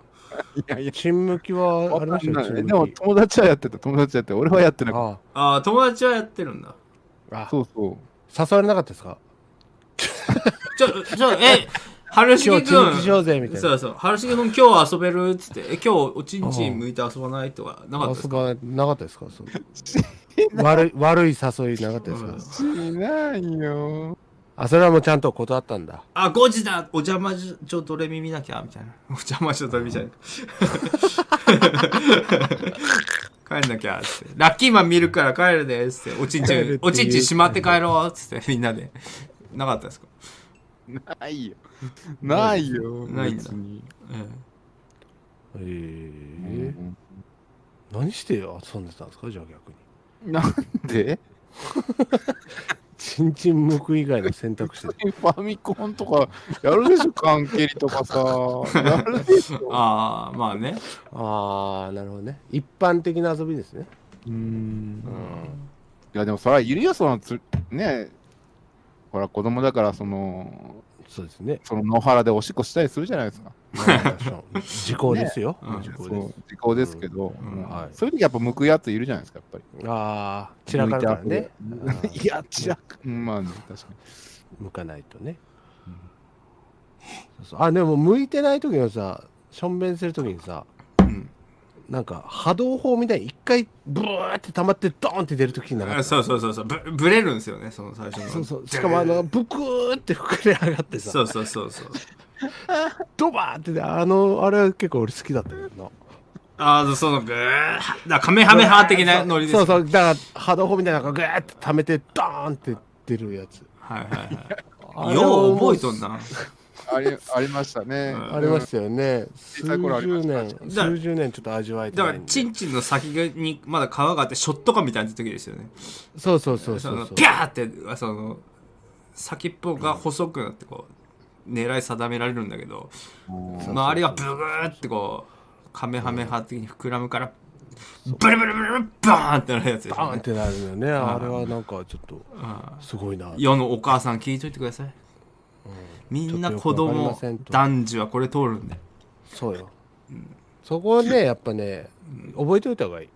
い
やいや
チン向きはありまし
でも友達はやってた友達やって俺はやってなかっ
あ
あ。ー友達はやってるんだ。
あ
たそうそう。
誘われなかったですか？
ちょちょえ春重
今日チン向きしよ
君
うぜみたいな。
そうそう。春重君今日遊べるっつって。え今日おちんちん剥いて遊ばないとかなかったですか？
遊ばなかったですか？そう。悪い悪い誘いなかったですか、
ないよ
あそれはもうちゃんと断ったんだ。
あ5時だ。お邪魔女ドレミ見なきゃみたいな。お邪魔女ドレミじゃない 帰んなきゃっつって。ラッキーマン見るから帰るでっつって。おちんちんおちんちんしまって帰ろうっつって。みんなで。なかったですか、
ないよ。ないよ。
ないんだ。
ええ。
うん
何して遊んでたんですか？じゃあ逆に。
なんで？
チンチン向く以外の選択肢で。
ファミコンとかやるでしょ 缶蹴りとかさ。やるでしょ
ああまあね。
ああなるほどね。一般的な遊びですね。
うん。いやでもそれはいるよそのつねほら子供だからその
そうですね。
その野原でおしっこしたりするじゃないですか。
まあ時効ですよ、
うん
時効
そう
です
時効ですけど、そうい。う時やっぱ向くやついるじゃないですかやっぱり。
ああ散らかるからね。
向いや散らかうんまあね確か
向かないとね、あでも向いてない時のさしょんべんする時にさ
うん
なんか波動砲みたいに一回ブワーって溜まってドーンって出る時になかった
あそうそうそうそう。ぶぶれるんですよねその最初の。
そうそう。しかもあのブクーって膨れ上がってさ。
そうそうそうそう。
ドバーってねあのあれは結構俺好きだったけどな。
ああそのグーだカメハメハ的なノリです
そうそうだから波動砲みたいなのがグーって溜めてドーンって出るやつ
はいはいはいよう覚えとんな
ありありましたね。
うん。
ありましたよね、数十年
だ
数十年ちょっと味わえて
だからチンチンの先にまだ皮があってショットガンみたいな時ですよね。
そうそうそう
その
そう。そう
ピャーってその先っぽが細くなってこう狙い定められるんだけど
うん。
周りがブグーってこうカメハメハ的に膨らむからブルブルブルブルバーンってなるやつですよね
バーンってなるよねあれはなんかちょっと
あ
すごいな
世のお母さん聞いといてくださいみんな子供男児はこれ通るんで。
そうよ、そこをねやっぱね覚えておいた方がいい。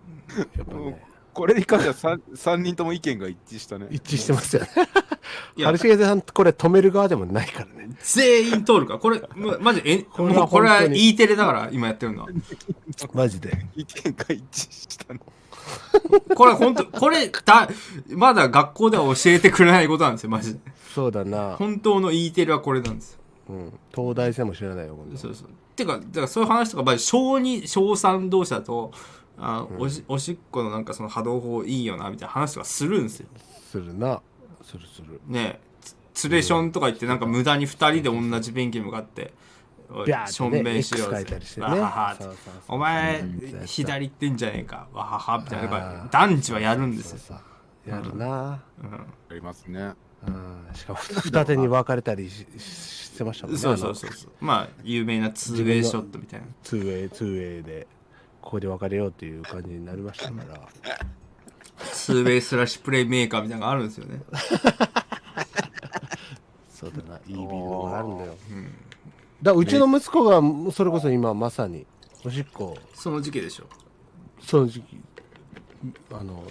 やっぱね。
これに関しては 3, 三人とも意見が一致したね。
一致してますよね。
いや
有重さんこれ止める側でもないからね。
全員通るから。これまマジえ
これは
もうこれは E テレだから今やってるのは。
マジで。
意見が一致したね。
これ本当これだまだ学校では教えてくれないことなんですよマジで
そうだな、
本当の E テレはこれなんですよ。
うん、東大生も知らないよこんな
そうそう。てかだからそういう話とかまあ小2小3同士だとあ、おしおしっこのなんかその波動砲いいよなみたいな話とかするんですよ。
するな。するする。
ねえ。つツレションとか言ってなんか無駄に2人で同じ便器に向かっておい
ビャーってね
しょんべんしよう
書いたりしてね。
わはは。
そうそうそう
お前
うん。
左行ってんじゃねえか。わはは。みたいなやっぱ男児はやるんですよ、
そうそうやるな、
うん。
ありますね。
うん、しかも 二手に分かれたりしししてましたもんね。
そうそうそうそう。まあ有名なツーウェイショットみたいな。
ツーウェイツーウェイでここで別れようっていう感じになりましたから。
ツーウェイスラッシュプレイメーカーみたいなのがあるんですよね。
そうだな。E ビールがあるんだよ、だからうちの息子がそれこそ今まさにおしっこ
その時期でしょ。
その時期あの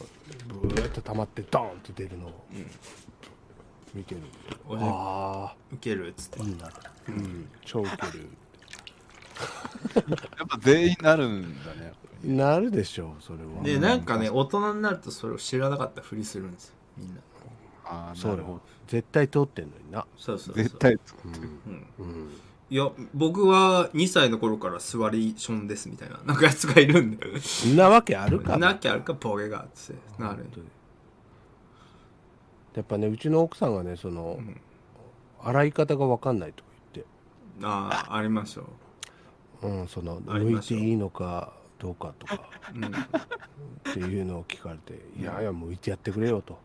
ブーっと溜まってドーンと出るのを見てるんで、
おし
あ
ウケるっつって。
あいいなうん。超ウケる。
やっぱ全員なるんだね。
なるでしょうそれは。
でなんかね大人になるとそれを知らなかったふりするんですよみんな。
ああ、
そうだよ。
なるほ
絶対通ってんのにな。
ど。
そうそうそう。
絶対。
うん。
うん。
いや僕は2歳の頃から座りションですみたいななんかやつがいるんだよ
なわけあるか。
なきゃあるかボケがっつって。なる。
本当にやっぱねうちの奥さんがねその、
ん。
洗い方が分かんないとか言って。
ああありましょ
うん、その
ありましょう
向いていいのかどうかとか。
う、うん、
っていうのを聞かれて「いやいや向いてやってくれよ」と。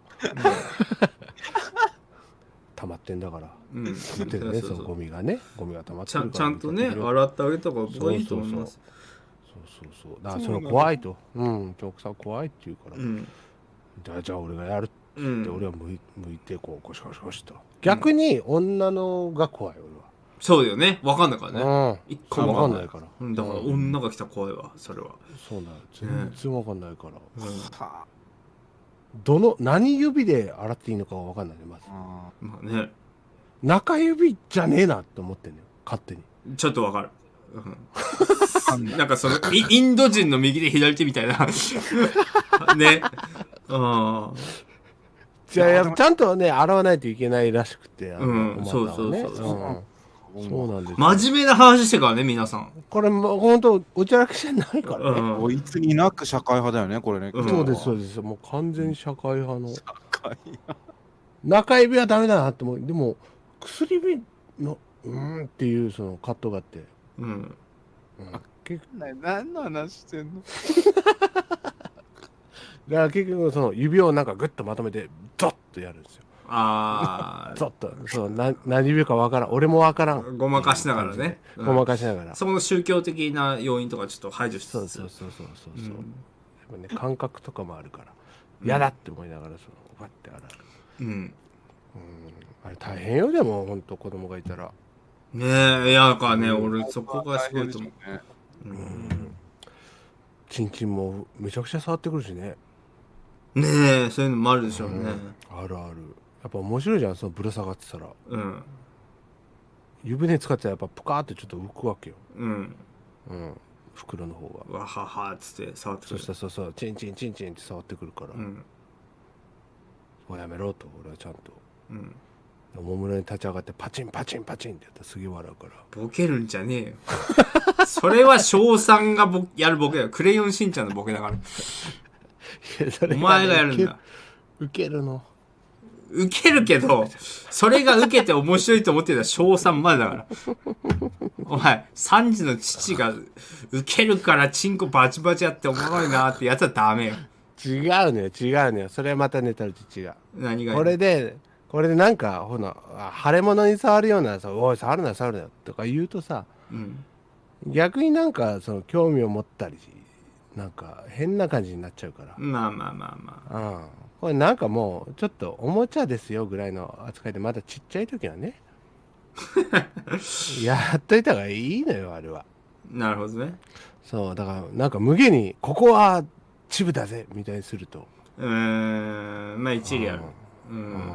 溜まってんだから。
うん、
言ってるねそのゴミがね。ゴミが溜まって
ちゃ
るから
んちゃんとね洗ってあげた方が僕はいいと思います。
そうそうそう。だからその怖いと。うん。奥さん怖いって言うから、
うん。
じゃあじゃあ俺がやる。
う
って
ん。
俺は向い向いてこうゴシゴシゴシと。逆に女のが怖い
そうだよね。分かんないから
俺
ね。
は
一
うん。分
個も分かんない。い
から。
うん。だから
うん。
女が来たら怖いわそれは、
そうなん全然分かんないから、
うん。
は
どの何指で洗っていいのかが分かんないねまず。
あ
まあね。
中指じゃねえなって思ってんのよ。勝手に。
ちょっと分かる、うん、なんかそのイインド人の右手左手みたいな。ね。うん
じゃあちゃんとね洗わないといけないらしくてあの
うんそうそうそう
そう。
うん。そうなんですよ。
真面目な話してからね皆さん、
これも本当おちゃらけじゃないからね、
うん。
こいつになく社会派だよね、これね。
うん。
そうですそうです。もう完全に社会派の。
社会
中指はダメだなって思う。でも薬指のうーんっていうそのカットがあって、
うん、
うん。結
派。何の話してんの？
だから結局その指をなんかグッとまとめてゾッとやるんですよ。
あ
ゾッとそうな何指かわからん。俺もわから
あ
ん。
ごまかしながらね、うん。
ごまかしながら、
そこの宗教的な要因とかちょっと排除しつつ
そうそうそうそうそうそう、
うん。
やっぱね感覚とかもあるから嫌だって思いながらそのバッて洗う、
うん。
うん、あれ大変よでも本当子供がいたら。
ねえいやだからね、俺そこがすごいと思う、
ね。
うん。
チンチンもめちゃくちゃ触ってくるしね
ねえそういうのもあるでしょうね。
あるある。やっぱ面白いじゃんそのぶら下がってたら。
うん。
湯船使ってたらやっぱプカーってちょっと浮くわけよ、
うん。
うん、袋の方が。
わははっつって触ってくる。
そしたらそうそうチンチンチンチンって触ってくるから、
うん。
もうやめろと俺はちゃんと。
うん。
おもむろに立ち上がってパチンパチンパチンってやったらすげえ笑うから。
ボケるんじゃねえよ。それは翔さんがボやるボケだよ。クレヨンしんちゃんのボケだから。お前がやるんだ。
ウケるの
受けるけど、それが受けて面白いと思ってたら翔さんまでだから。お前、3時の父が受けるからチンコバチバチやっておもろいなってやつはダメよ。
違うのよ違うのよそれはまたネタと違う
何が
これでこれでなんかほなあ腫れ物に触るようなさ「おい触るな触るな」とか言うとさ
うん。
逆になんかその興味を持ったりなんか変な感じになっちゃうから
まあまあまあま
うんこれなんかもうちょっとおもちゃですよぐらいの扱いでまだちっちゃい時はね やっといた方がいいのよあれは
あ。なるほどね。
そうだからなんか無限にここはチブだぜみたいにすると
うーん。まあ一理ある。うん。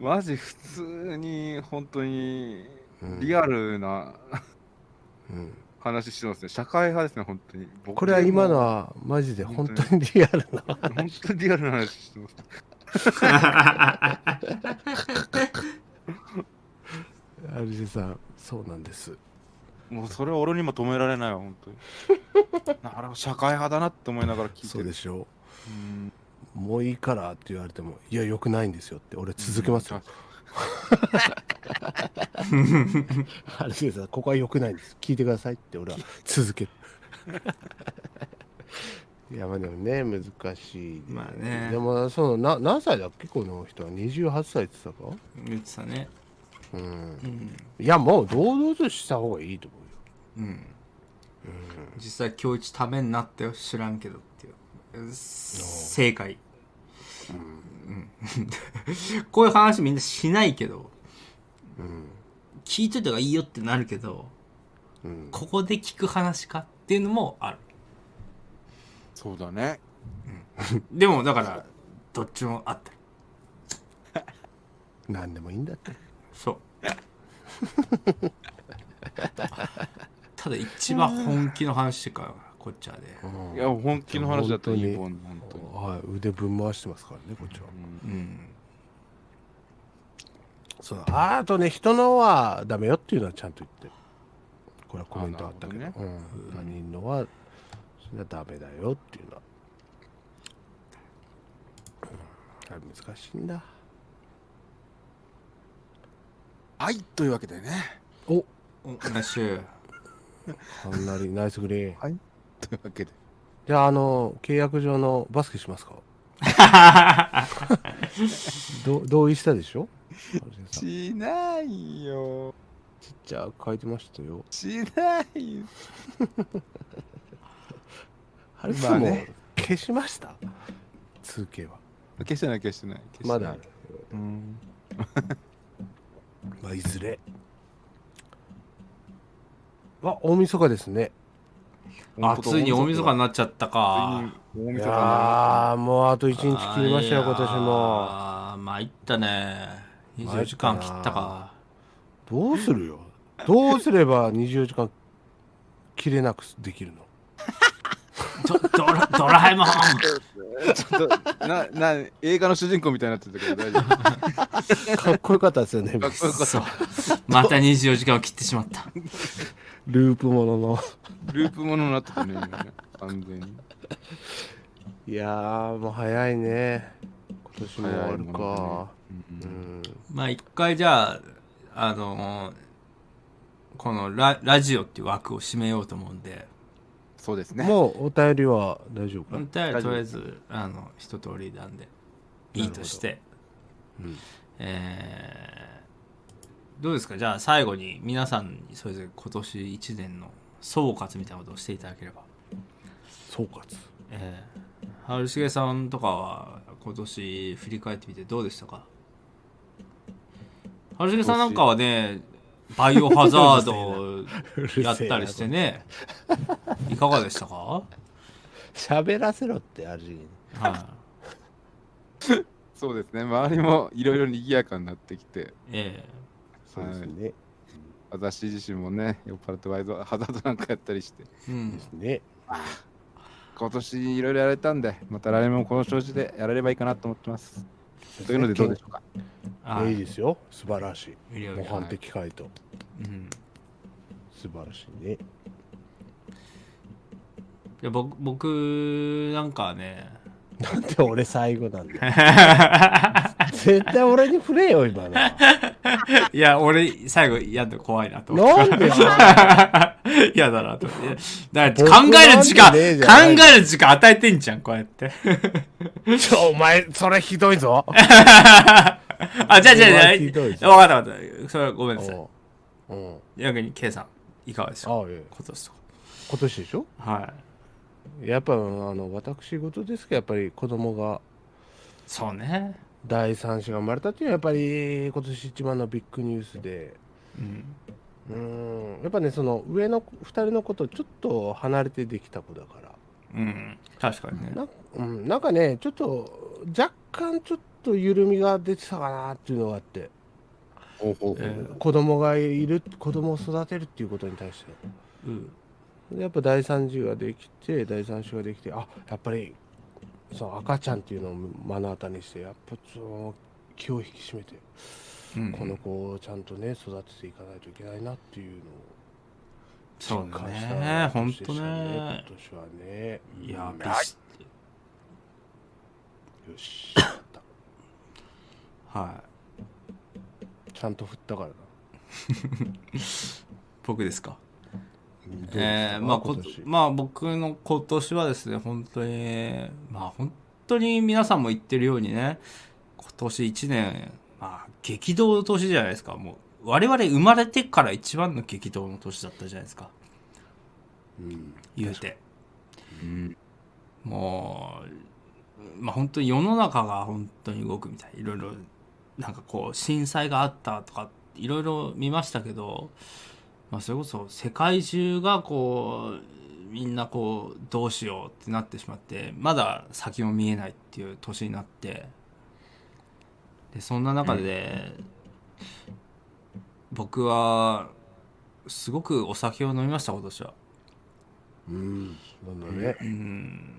マジ普通に本当に
うん
リアルな
うん
話してますね。社会派ですね本当に。僕
これは今の
も
はマジで本当に。リアルな。
本当にリアルな話してます。
アルジェさんそうなんです。
もうそれは俺にも止められないわ本当に。なるほど社会派だなって思いながら聞いてる。
そうでしょ
う。ん。
もういいからって言われてもいやよくないんですよって俺続けますよ、アルジェさんここはよくないんです聞いてくださいって俺は続ける いやまあでもね難しい、
まあね
でもそのな何歳だっけこの人は？28歳って言ってたか？
言ってたね。
うん
うん。
いやもう堂々とした方がいいと思うよ
うん。実際今日一ためになったよ。知らんけどっていう。正解。うん。こういう話みんなしないけど、
うん
聞いといた方がいいよってなるけど、
うん
ここで聞く話かっていうのもある。
そうだね
でもだから、どっちもあった。
何でもいいんだって
そう。ただ一番本気の話してから、こっちはね。
いや本気の話だったらいい
本
もん本当に
はい腕ぶん回してますからねこっちは
うん。
そうあとね人のはダメよっていうのはちゃんと言って。るこれはコメントあったけど。
あなる
うん、他人のはそれはダメだよっていうのは、うん、あれ難しいんだ。
はいというわけでね。
お。
お、ナッシュ。
か なりナイスグリーン。
というわけで。
じゃああの契約上のバスケしますか？ど同意したでしょ？
しないよ。
ちゃく書いてましたよ。
しない。よ
あれ
まあね。
消しました？2K は。
消してない消してない消してない。
まだある。
うん。
まあいずれ。あ大晦日ですね。
あ、ついに大晦日になっちゃったか。
い
大晦日な
やーもうあと1日切りましたよ今年も。
ああ、参ったね。24時間切ったか。
どうするよ。どうすれば24時間切れなくできるの？
ドドラドラえもん。
ちょっとなな映画の主人公みたいになってたけど大丈夫。
かっこよかったですよね。
かっこよかった。
そう。また24時間を切ってしまった。
ループものの。
ループものになってたね完全に。
いやーもう早いね。今年も終わるかうん。
まあ一回じゃあ、あのーこのララジオっていう枠を締めようと思うんで、
そうですね。
もうお便りは大丈夫か？
本当はとりあえず、あの、一通りなんで、いいとして、
うん。
えーどうですか？じゃあ最後に皆さんにそれぞれ今年1年の総括みたいなことをしていただければ。
総括。
ええ春重さんとかは今年振り返ってみてどうでしたか？春重さんなんかはね バイオハザードやったりしてね。いかがでしたか、は
喋らせろってある意味
い、
そうですね。周りもいろいろ賑やかになってきて。
え
そうですね、
私自身もね酔っ払ってワイドハザードなんかやったりして。
えうん。
ですね。
今年いろいろやれたんでまた来年もこの調子でやれればいいかなと思ってますというのでどうでしょうか。
はい
いいですよ。素晴らしい。模範的回答。
うん
素晴らしいね。
いや僕僕なんかはね。
なんで俺最後なんだよ。絶対俺に触れよ今の。
いや俺最後やるの怖いなと。思って
なんで
嫌だなと。思って。いやだから考える時間、考える時間与えてんじゃん、こうやって。
ちょお前それひどいぞ
あ、じゃあじゃあじゃあ、
ひどいぞ
わかったわかった。それはごめんなさい。
おううん
逆に、K さん、いかがでしょう
あえ
今年と
今年でしょ？
か。はい。
やっぱあの私事ですけどやっぱり子供が
そうね。
第三子が生まれたっていうのはやっぱり今年一番のビッグニュースで
うん。
うんやっぱねその上の2人の子とちょっと離れてできた子だから
うん。確かにね。
な,、うん、なんかねちょっと若干ちょっと緩みが出てたかなっていうのがあって
ほうほうほう
え
子供がいる子供を育てるっていうことに対して
うん。
でやっぱ第三子ができて第三子ができてあやっぱりその赤ちゃんっていうのを目の当たりにしてやっぱその気を引き締めて、
うん
この子をちゃんとね育てていかないといけないなっていうのを
そう
実感した
ね。ほんと
年でした
ね。
今年はね
いや、
うん
びっし
よし
はい。
ちゃんと振ったからな
僕ですか？えー、まあこまあ僕の今年はですね本当にまあ本当に皆さんも言ってるようにね今年1年まあ激動の年じゃないですかもう我々生まれてから一番の激動の年だったじゃないですか。
うん
言うて。
うん。
もうまあ本当に世の中が本当に動くみたい。いろいろなんかこう震災があったとかいろいろ見ましたけど、まあ、それこそ世界中がこうみんなこうどうしようってなってしまってまだ先も見えないっていう年になって。でそんな中で、僕はすごくお酒を飲みました今年は。
うんなんだね。
うん。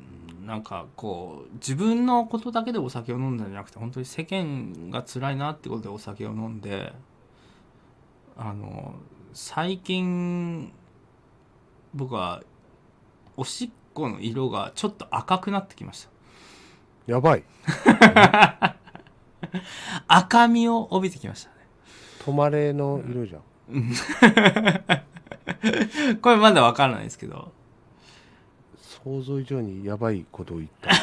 なんかこう自分のことだけでお酒を飲んだんじゃなくて本当に世間が辛いなってことでお酒を飲んであの最近僕はおしっこの色がちょっと赤くなってきました。
やばい。
赤みを帯びてきましたね
止まれの色じゃん。
これまだわからないですけど。
想像以上にやばいことを言った。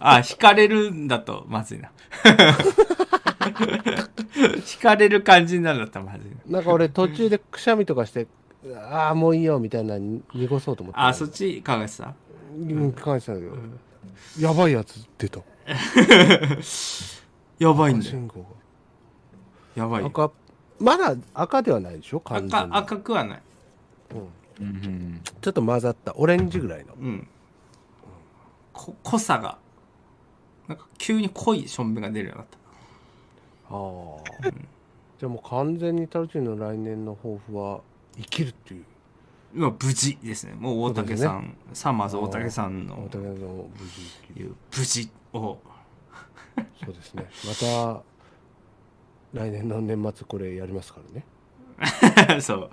あ惹かれるんだとまずいな。惹かれる感じになるんだったらまずいな。
なんか俺途中でくしゃみとかしてああもういいよみたいなに濁そうと思って。
あそっち考えてた？
うん考えてたんだけど、やばいやつ出た。
やばいんだよやばい。
が赤まだ赤ではないでしょ？完全
赤
に。
赤くはない。
うん。
うん。
ちょっと混ざった。オレンジぐらいの。
うん。こ濃さが。なんか急に濃いしょんべんが出るようになった。
ああ。じゃあもう完全にタルチンの来年の抱負は生きるっていう。
今無事ですね。もう大竹さん、さまず大竹さんの。
お互いの無事生きる。
いう無事を。
そうですね。また来年の年末これやりますからね。
そう。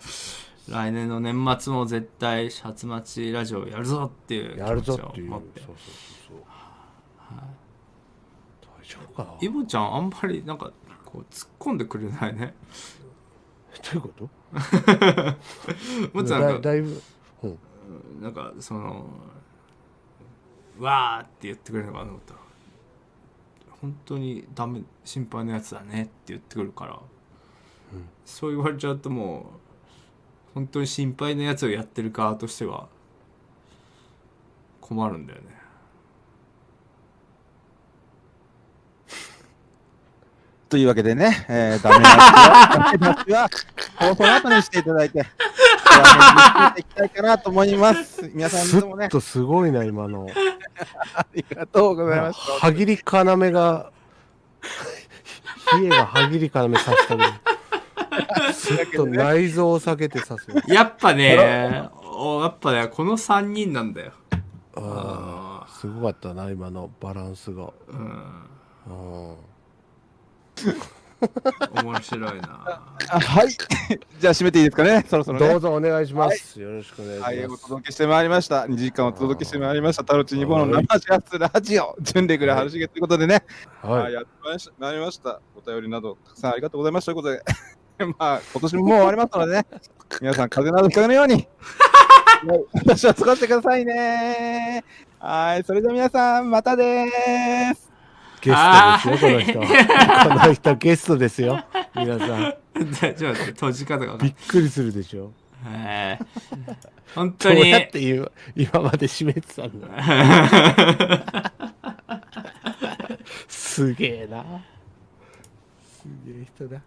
来年の年末も絶対シャツ待ちラジオやるぞっていう気
やるぞっていう。そうそうそうそう。大丈夫か？
イボちゃんあんまりなんかこう突っ込んでくれないね。
ういうこと？
もっとなんか
だだいぶ、うん、
なんかそのわーって言ってくれるのかなと思った。ら本当にダメ心配なやつだねって言ってくるから、そう言われちゃうともう本当に心配なやつをやってる側としては困るんだよね。
というわけでね、えー、ダメ出しは、ダメ出しは、放送の後にしていただいて、ていきたいかなと思います。皆さ
ス
んどうもね。
ッ、とすごいな今の。
ありがとうございました。
歯切り要が冷えが歯切り要させたけどスッと内臓を避けて刺す
やっぱねおやっぱねこの3人なんだよ。
あーすごかったな今のバランスが。
うん。
うん
面白いな
あはい。じゃあ締めていいですかね、そろそろね。
どうぞお願いします。よろしくお願いします。
はい、お届けしてまいりました。2時間お届けしてまいりました。タロチニボの生ジャスラジオ、準レギュラー春重ということでね、
はい
はい、やってまいりましたまいりました。お便りなど、たくさんありがとうございましたということで、まあ、今年ももう終わりますのでね、皆さん、風邪などひかないように、はい私は過ごしてくださいね。はい、それでは皆さん、またでーす。
ゲストですよ、この人。この人ゲストですよ。皆さん。
ちょっと待って閉じ方が
びっくりするでしょ。
ない本
ど
当に
うやって今今まで締めてたんだ。すげえな。すげえ人だ。